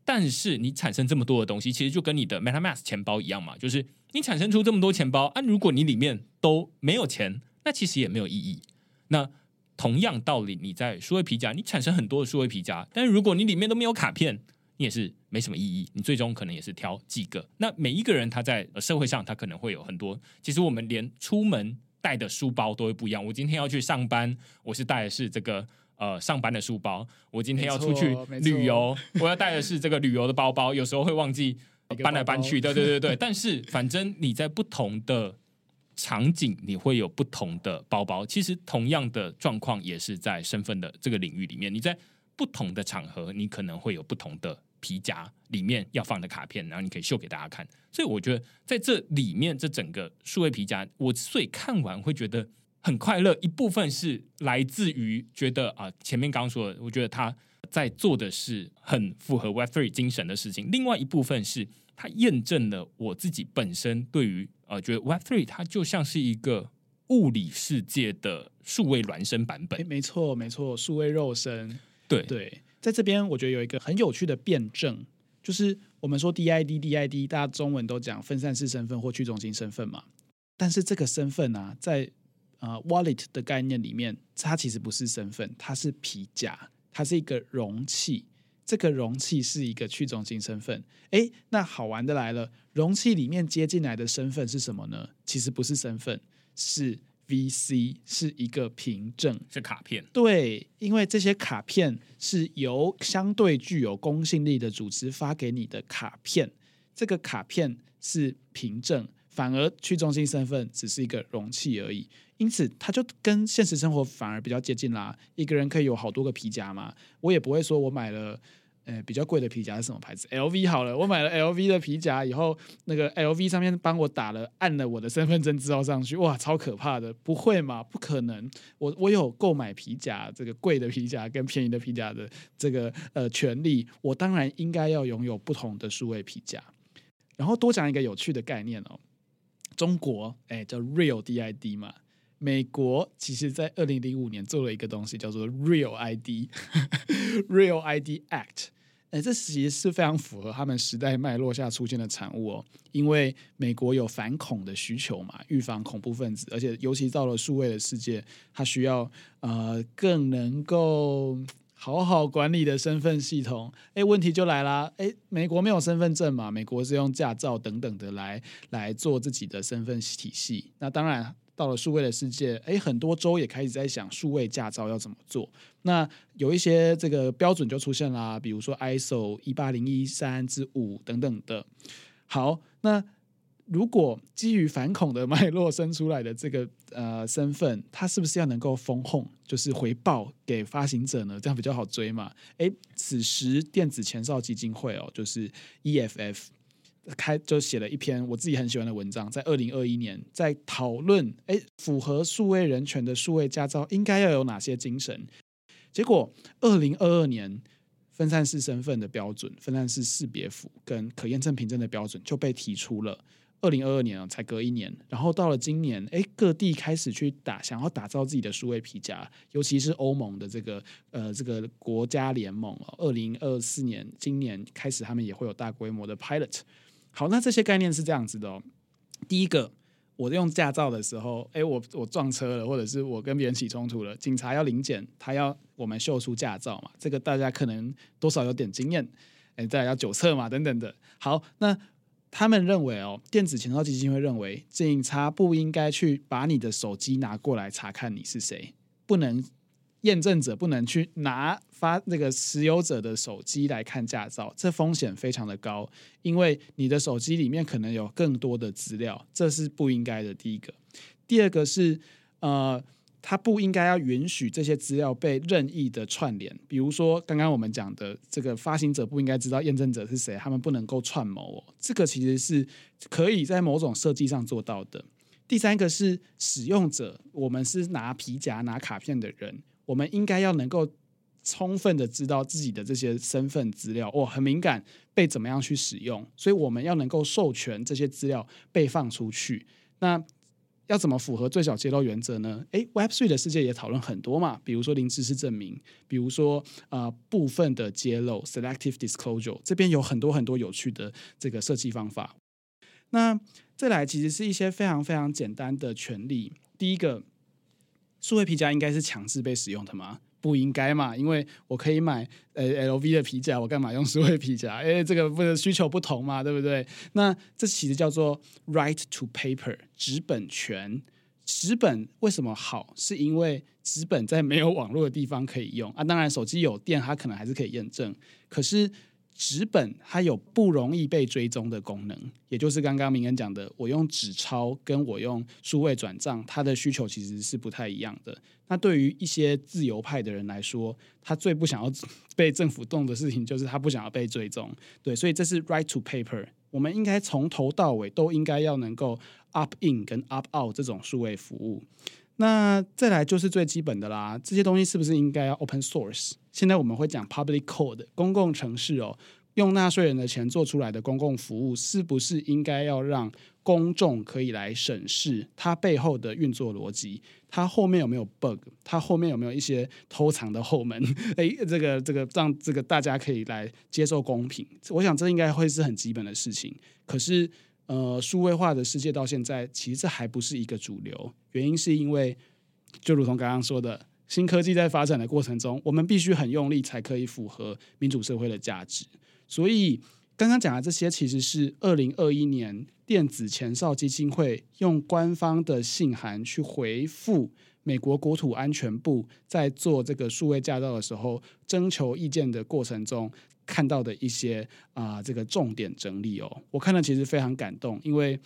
但是你产生这么多的东西，其实就跟你的 MetaMask 钱包一样嘛，就是你产生出这么多钱包啊，如果你里面都没有钱，那其实也没有意义。那同样道理，你在数位皮夹，你产生很多的数位皮夹，但是如果你里面都没有卡片，你也是没什么意义。你最终可能也是挑几个。那每一个人他在社会上，他可能会有很多。其实我们连出门带的书包都会不一样。我今天要去上班，我是带的是这个。呃，上班的书包，我今天要出去旅游，我要带的是这个旅游的包包，有时候会忘记搬来搬去，对对对对。但是反正你在不同的场景，你会有不同的包包。其实同样的状况也是在身份的这个领域里面，你在不同的场合，你可能会有不同的皮夹里面要放的卡片，然后你可以秀给大家看。所以我觉得在这里面，这整个数位皮夹，我所以看完会觉得。很快乐，一部分是来自于觉得啊，前面刚说的，我觉得他在做的是很符合 Web Three 精神的事情。另外一部分是它验证了我自己本身对于呃，觉得 Web Three 它就像是一个物理世界的数位孪生版本。没错，没错，数位肉身。对对，在这边我觉得有一个很有趣的辩证，就是我们说 DID DID，大家中文都讲分散式身份或去中心身份嘛，但是这个身份啊，在呃，wallet 的概念里面，它其实不是身份，它是皮夹，它是一个容器。这个容器是一个去中心身份。诶，那好玩的来了，容器里面接进来的身份是什么呢？其实不是身份，是 VC，是一个凭证，是卡片。对，因为这些卡片是由相对具有公信力的组织发给你的卡片，这个卡片是凭证，反而去中心身份只是一个容器而已。因此，它就跟现实生活反而比较接近啦。一个人可以有好多个皮夹嘛，我也不会说我买了，呃，比较贵的皮夹是什么牌子？LV 好了，我买了 LV 的皮夹以后，那个 LV 上面帮我打了按了我的身份证字号上去，哇，超可怕的！不会嘛？不可能！我我有购买皮夹，这个贵的皮夹跟便宜的皮夹的这个呃权利，我当然应该要拥有不同的数位皮夹。然后多讲一个有趣的概念哦，中国哎叫 Real DID 嘛。美国其实，在二零零五年做了一个东西，叫做 Real ID，Real ID Act。哎，这其实是非常符合他们时代脉络下出现的产物哦。因为美国有反恐的需求嘛，预防恐怖分子，而且尤其到了数位的世界，它需要呃更能够好好管理的身份系统。哎，问题就来啦，哎，美国没有身份证嘛，美国是用驾照等等的来来做自己的身份体系。那当然。到了数位的世界，诶，很多州也开始在想数位驾照要怎么做。那有一些这个标准就出现啦，比如说 ISO 一八零一三之五等等的。好，那如果基于反恐的脉络生出来的这个呃身份，他是不是要能够封控，就是回报给发行者呢？这样比较好追嘛？诶，此时电子前哨基金会哦，就是 EFF 开就写了一篇我自己很喜欢的文章，在二零二一年在讨论，诶，符合数位人权的数位驾照应该要有哪些精神？结果二零二二年。分散式身份的标准、分散式识别符跟可验证凭证的标准就被提出了。二零二二年啊，才隔一年，然后到了今年，哎，各地开始去打，想要打造自己的数位皮夹，尤其是欧盟的这个呃这个国家联盟哦，二零二四年今年开始，他们也会有大规模的 pilot。好，那这些概念是这样子的哦，第一个。我用驾照的时候，哎，我我撞车了，或者是我跟别人起冲突了，警察要临检，他要我们秀出驾照嘛，这个大家可能多少有点经验，哎，再要酒测嘛，等等的。好，那他们认为哦，电子钱包基金会认为，警察不应该去把你的手机拿过来查看你是谁，不能。验证者不能去拿发那个持有者的手机来看驾照，这风险非常的高，因为你的手机里面可能有更多的资料，这是不应该的。第一个，第二个是呃，他不应该要允许这些资料被任意的串联，比如说刚刚我们讲的这个发行者不应该知道验证者是谁，他们不能够串谋，哦这个其实是可以在某种设计上做到的。第三个是使用者，我们是拿皮夹拿卡片的人。我们应该要能够充分的知道自己的这些身份资料，哦，很敏感，被怎么样去使用？所以我们要能够授权这些资料被放出去。那要怎么符合最小揭露原则呢？诶 w e b Three 的世界也讨论很多嘛，比如说零知识证明，比如说呃部分的揭露 （selective disclosure），这边有很多很多有趣的这个设计方法。那再来，其实是一些非常非常简单的权利。第一个。数位皮夹应该是强制被使用的吗？不应该嘛，因为我可以买呃 LV 的皮夹，我干嘛用数位皮夹？哎，这个不是需求不同嘛，对不对？那这其实叫做 write to paper 纸本权。纸本为什么好？是因为纸本在没有网络的地方可以用啊。当然，手机有电，它可能还是可以验证。可是纸本它有不容易被追踪的功能，也就是刚刚明恩讲的，我用纸钞跟我用数位转账，它的需求其实是不太一样的。那对于一些自由派的人来说，他最不想要 被政府动的事情，就是他不想要被追踪。对，所以这是 right to paper，我们应该从头到尾都应该要能够 up in 跟 up out 这种数位服务。那再来就是最基本的啦，这些东西是不是应该要 open source？现在我们会讲 public code 公共城市哦，用纳税人的钱做出来的公共服务，是不是应该要让公众可以来审视它背后的运作逻辑？它后面有没有 bug？它后面有没有一些偷藏的后门？诶，这个这个让这个大家可以来接受公平，我想这应该会是很基本的事情。可是。呃，数位化的世界到现在其实这还不是一个主流，原因是因为就如同刚刚说的，新科技在发展的过程中，我们必须很用力才可以符合民主社会的价值。所以刚刚讲的这些，其实是二零二一年电子前哨基金会用官方的信函去回复美国国土安全部在做这个数位驾照的时候征求意见的过程中。看到的一些啊，这个重点整理哦，我看了其实非常感动，因为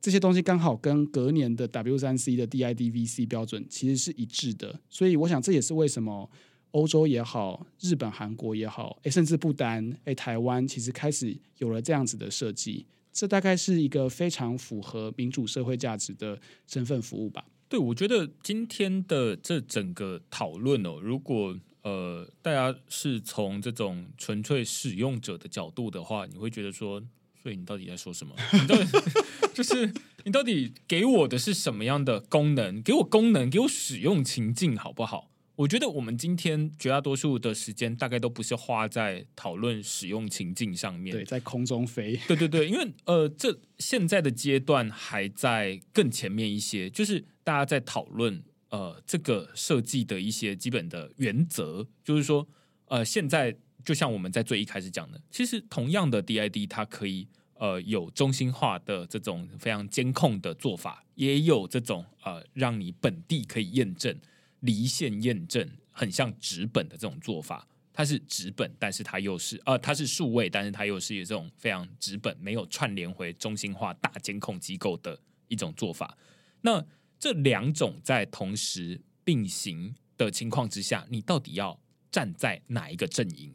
这些东西刚好跟隔年的 W 三 C 的 DIDVC 标准其实是一致的，所以我想这也是为什么欧洲也好，日本、韩国也好，诶，甚至不单诶，台湾其实开始有了这样子的设计，这大概是一个非常符合民主社会价值的身份服务吧。对，我觉得今天的这整个讨论哦，如果呃，大家是从这种纯粹使用者的角度的话，你会觉得说，所以你到底在说什么？你到底 就是你到底给我的是什么样的功能？给我功能，给我使用情境，好不好？我觉得我们今天绝大多数的时间，大概都不是花在讨论使用情境上面。对，在空中飞。对对对，因为呃，这现在的阶段还在更前面一些，就是大家在讨论。呃，这个设计的一些基本的原则，就是说，呃，现在就像我们在最一开始讲的，其实同样的 DID，它可以呃有中心化的这种非常监控的做法，也有这种呃让你本地可以验证离线验证，很像纸本的这种做法。它是纸本，但是它又是呃，它是数位，但是它又是这种非常纸本，没有串联回中心化大监控机构的一种做法。那这两种在同时并行的情况之下，你到底要站在哪一个阵营？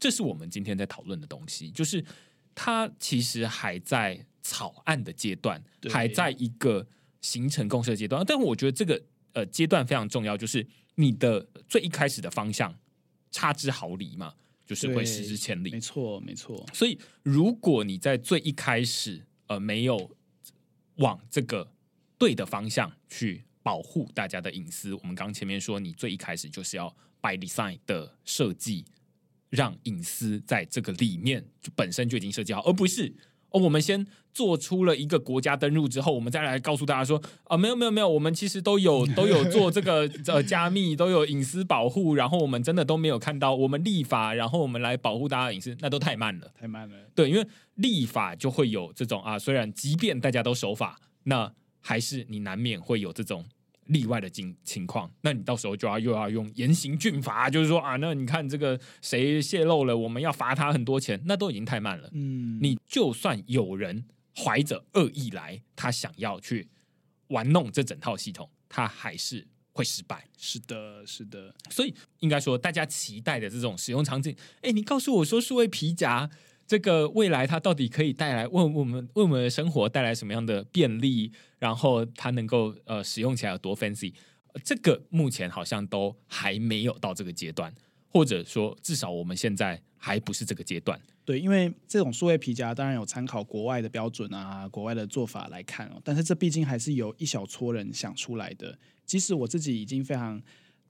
这是我们今天在讨论的东西，就是它其实还在草案的阶段，还在一个形成共识的阶段。但我觉得这个呃阶段非常重要，就是你的最一开始的方向差之毫厘嘛，就是会失之千里。没错，没错。所以如果你在最一开始呃没有往这个对的方向去保护大家的隐私，我们刚前面说，你最一开始就是要 by design 的设计。让隐私在这个里面就本身就已经设计好，而不是哦，我们先做出了一个国家登录之后，我们再来告诉大家说啊，没有没有没有，我们其实都有 都有做这个呃加密，都有隐私保护，然后我们真的都没有看到我们立法，然后我们来保护大家隐私，那都太慢了，太慢了。对，因为立法就会有这种啊，虽然即便大家都守法，那还是你难免会有这种。例外的情情况，那你到时候就要又要用严刑峻法，就是说啊，那你看这个谁泄露了，我们要罚他很多钱，那都已经太慢了。嗯，你就算有人怀着恶意来，他想要去玩弄这整套系统，他还是会失败。是的，是的。所以应该说，大家期待的这种使用场景，哎，你告诉我说，数位皮夹。这个未来它到底可以带来为我们为我们的生活带来什么样的便利？然后它能够呃使用起来有多 fancy？这个目前好像都还没有到这个阶段，或者说至少我们现在还不是这个阶段。对，因为这种数位皮夹当然有参考国外的标准啊，国外的做法来看哦，但是这毕竟还是有一小撮人想出来的。即使我自己已经非常。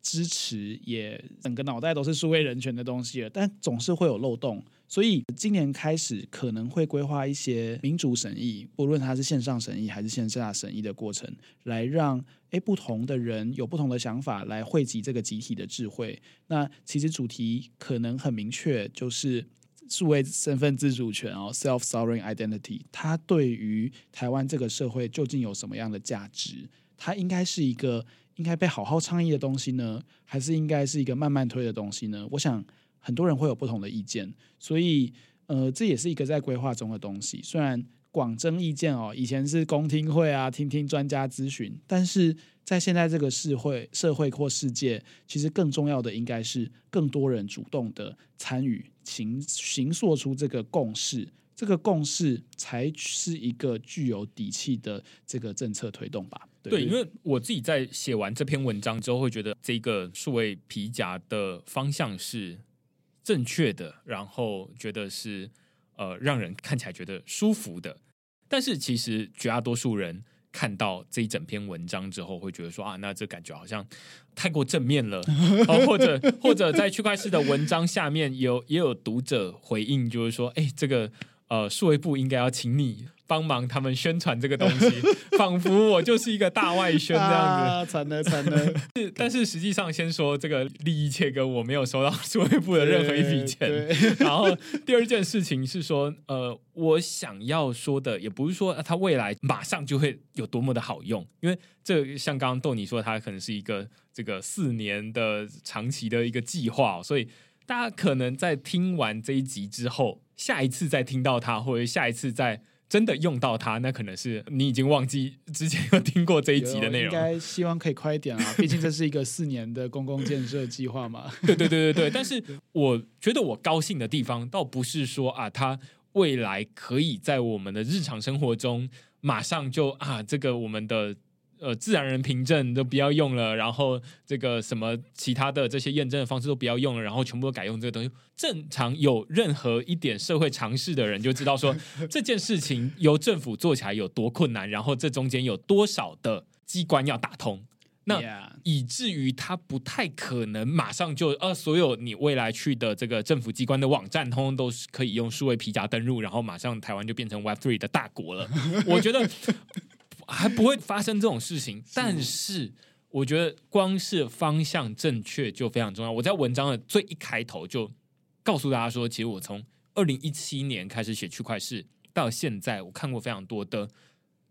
支持也整个脑袋都是数位人权的东西了，但总是会有漏洞，所以今年开始可能会规划一些民主审议，不论它是线上审议还是线下审议的过程，来让诶不同的人有不同的想法来汇集这个集体的智慧。那其实主题可能很明确，就是数位身份自主权哦，self sovereign identity，它对于台湾这个社会究竟有什么样的价值？它应该是一个。应该被好好倡议的东西呢，还是应该是一个慢慢推的东西呢？我想很多人会有不同的意见，所以呃，这也是一个在规划中的东西。虽然广征意见哦，以前是公听会啊，听听专家咨询，但是在现在这个社会、社会或世界，其实更重要的应该是更多人主动的参与，形形塑出这个共识。这个共识才是一个具有底气的这个政策推动吧。对，因为我自己在写完这篇文章之后，会觉得这个数位皮夹的方向是正确的，然后觉得是呃让人看起来觉得舒服的。但是其实绝大多数人看到这一整篇文章之后，会觉得说啊，那这感觉好像太过正面了，或者或者在区块链的文章下面有也有读者回应，就是说，哎，这个。呃，数位部应该要请你帮忙他们宣传这个东西，仿佛我就是一个大外宣这样子，惨了惨了。是，但是实际上，先说这个利益切割，我没有收到数位部的任何一笔钱。然后第二件事情是说，呃，我想要说的，也不是说它未来马上就会有多么的好用，因为这像刚刚豆你说，它可能是一个这个四年的长期的一个计划，所以大家可能在听完这一集之后。下一次再听到它，或者下一次再真的用到它，那可能是你已经忘记之前有听过这一集的内容。应该希望可以快一点啊，毕竟这是一个四年的公共建设计划嘛。对对对对对，但是我觉得我高兴的地方，倒不是说啊，它未来可以在我们的日常生活中马上就啊，这个我们的。呃，自然人凭证都不要用了，然后这个什么其他的这些验证的方式都不要用了，然后全部都改用这个东西。正常有任何一点社会常识的人就知道，说 这件事情由政府做起来有多困难，然后这中间有多少的机关要打通，那以至于他不太可能马上就呃，所有你未来去的这个政府机关的网站，通通都是可以用数位皮夹登录，然后马上台湾就变成 Web Three 的大国了。我觉得。还不会发生这种事情，但是我觉得光是方向正确就非常重要。我在文章的最一开头就告诉大家说，其实我从二零一七年开始写区块市到现在，我看过非常多的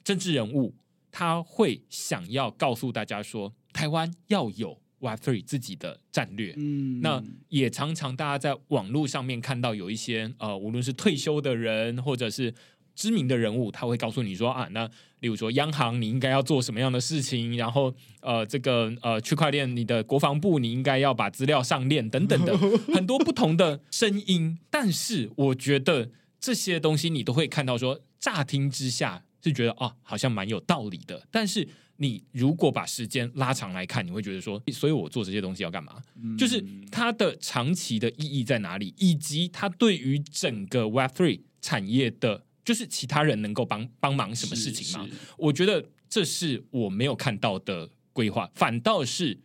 政治人物，他会想要告诉大家说，台湾要有 Web Three 自己的战略。嗯，那也常常大家在网络上面看到有一些呃，无论是退休的人或者是知名的人物，他会告诉你说啊，那例如说央行你应该要做什么样的事情，然后呃，这个呃区块链你的国防部你应该要把资料上链等等的 很多不同的声音。但是我觉得这些东西你都会看到说，乍听之下是觉得啊，好像蛮有道理的，但是。你如果把时间拉长来看，你会觉得说，所以我做这些东西要干嘛？就是它的长期的意义在哪里，以及它对于整个 Web Three 产业的，就是其他人能够帮帮忙什么事情吗？我觉得这是我没有看到的规划，反倒是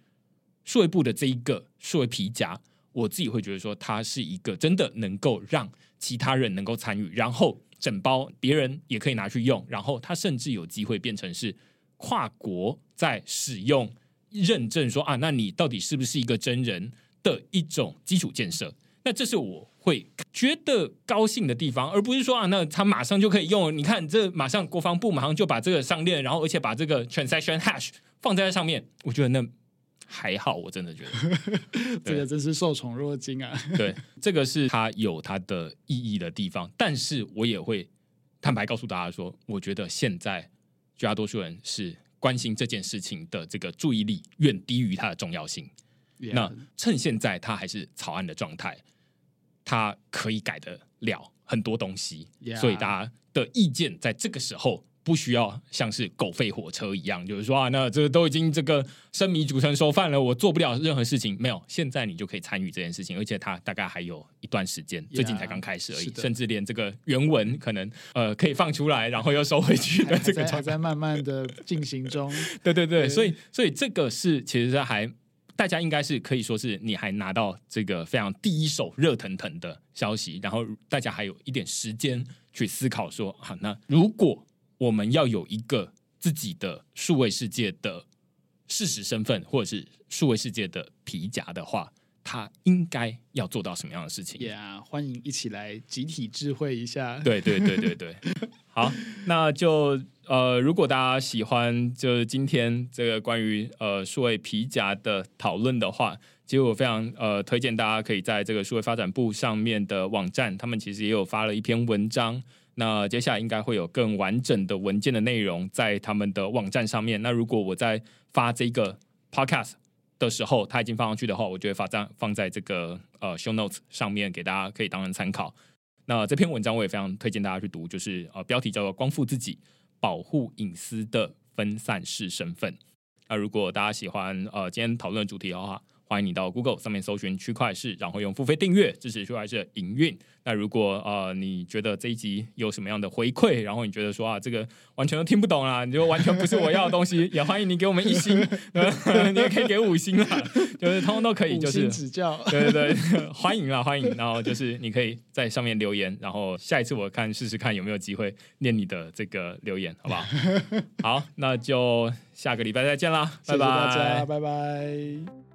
数位部的这一个数位皮夹，我自己会觉得说，它是一个真的能够让其他人能够参与，然后整包别人也可以拿去用，然后它甚至有机会变成是。跨国在使用认证，说啊，那你到底是不是一个真人的一种基础建设？那这是我会觉得高兴的地方，而不是说啊，那他马上就可以用。你看，这马上国防部马上就把这个上链，然后而且把这个 transaction hash 放在上面，我觉得那还好，我真的觉得 这个真是受宠若惊啊。对，这个是它有它的意义的地方，但是我也会坦白告诉大家说，我觉得现在。绝大多数人是关心这件事情的这个注意力远低于它的重要性。那趁现在它还是草案的状态，它可以改得了很多东西，所以大家的意见在这个时候。不需要像是狗吠火车一样，就是说啊，那这都已经这个生米煮成熟饭了，我做不了任何事情。没有，现在你就可以参与这件事情，而且它大概还有一段时间，最近才刚开始而已，甚至连这个原文可能呃可以放出来，然后又收回去的这个还在慢慢的进行中。对对对，所以所以这个是其实还大家应该是可以说是你还拿到这个非常第一手热腾腾的消息，然后大家还有一点时间去思考说，好，那如果我们要有一个自己的数位世界的事实身份，或者是数位世界的皮夹的话，他应该要做到什么样的事情？呀，欢迎一起来集体智慧一下。对对对对对，好，那就呃，如果大家喜欢就是今天这个关于呃数位皮夹的讨论的话，其实我非常呃推荐大家可以在这个数位发展部上面的网站，他们其实也有发了一篇文章。那接下来应该会有更完整的文件的内容在他们的网站上面。那如果我在发这个 podcast 的时候，它已经放上去的话，我就会发在放在这个呃 show notes 上面，给大家可以当成参考。那这篇文章我也非常推荐大家去读，就是呃标题叫做“光复自己，保护隐私的分散式身份”。那如果大家喜欢呃今天讨论主题的话，欢迎你到 Google 上面搜寻区块市，然后用付费订阅支持区块市营运。那如果呃你觉得这一集有什么样的回馈，然后你觉得说啊这个完全都听不懂啊，你就完全不是我要的东西，也欢迎你给我们一星，你也可以给五星啊，就是通通都可以，就是指教，对对对，欢迎啊欢迎。然后就是你可以在上面留言，然后下一次我看试试看有没有机会念你的这个留言，好不好？好，那就下个礼拜再见啦，拜拜，大家，拜拜。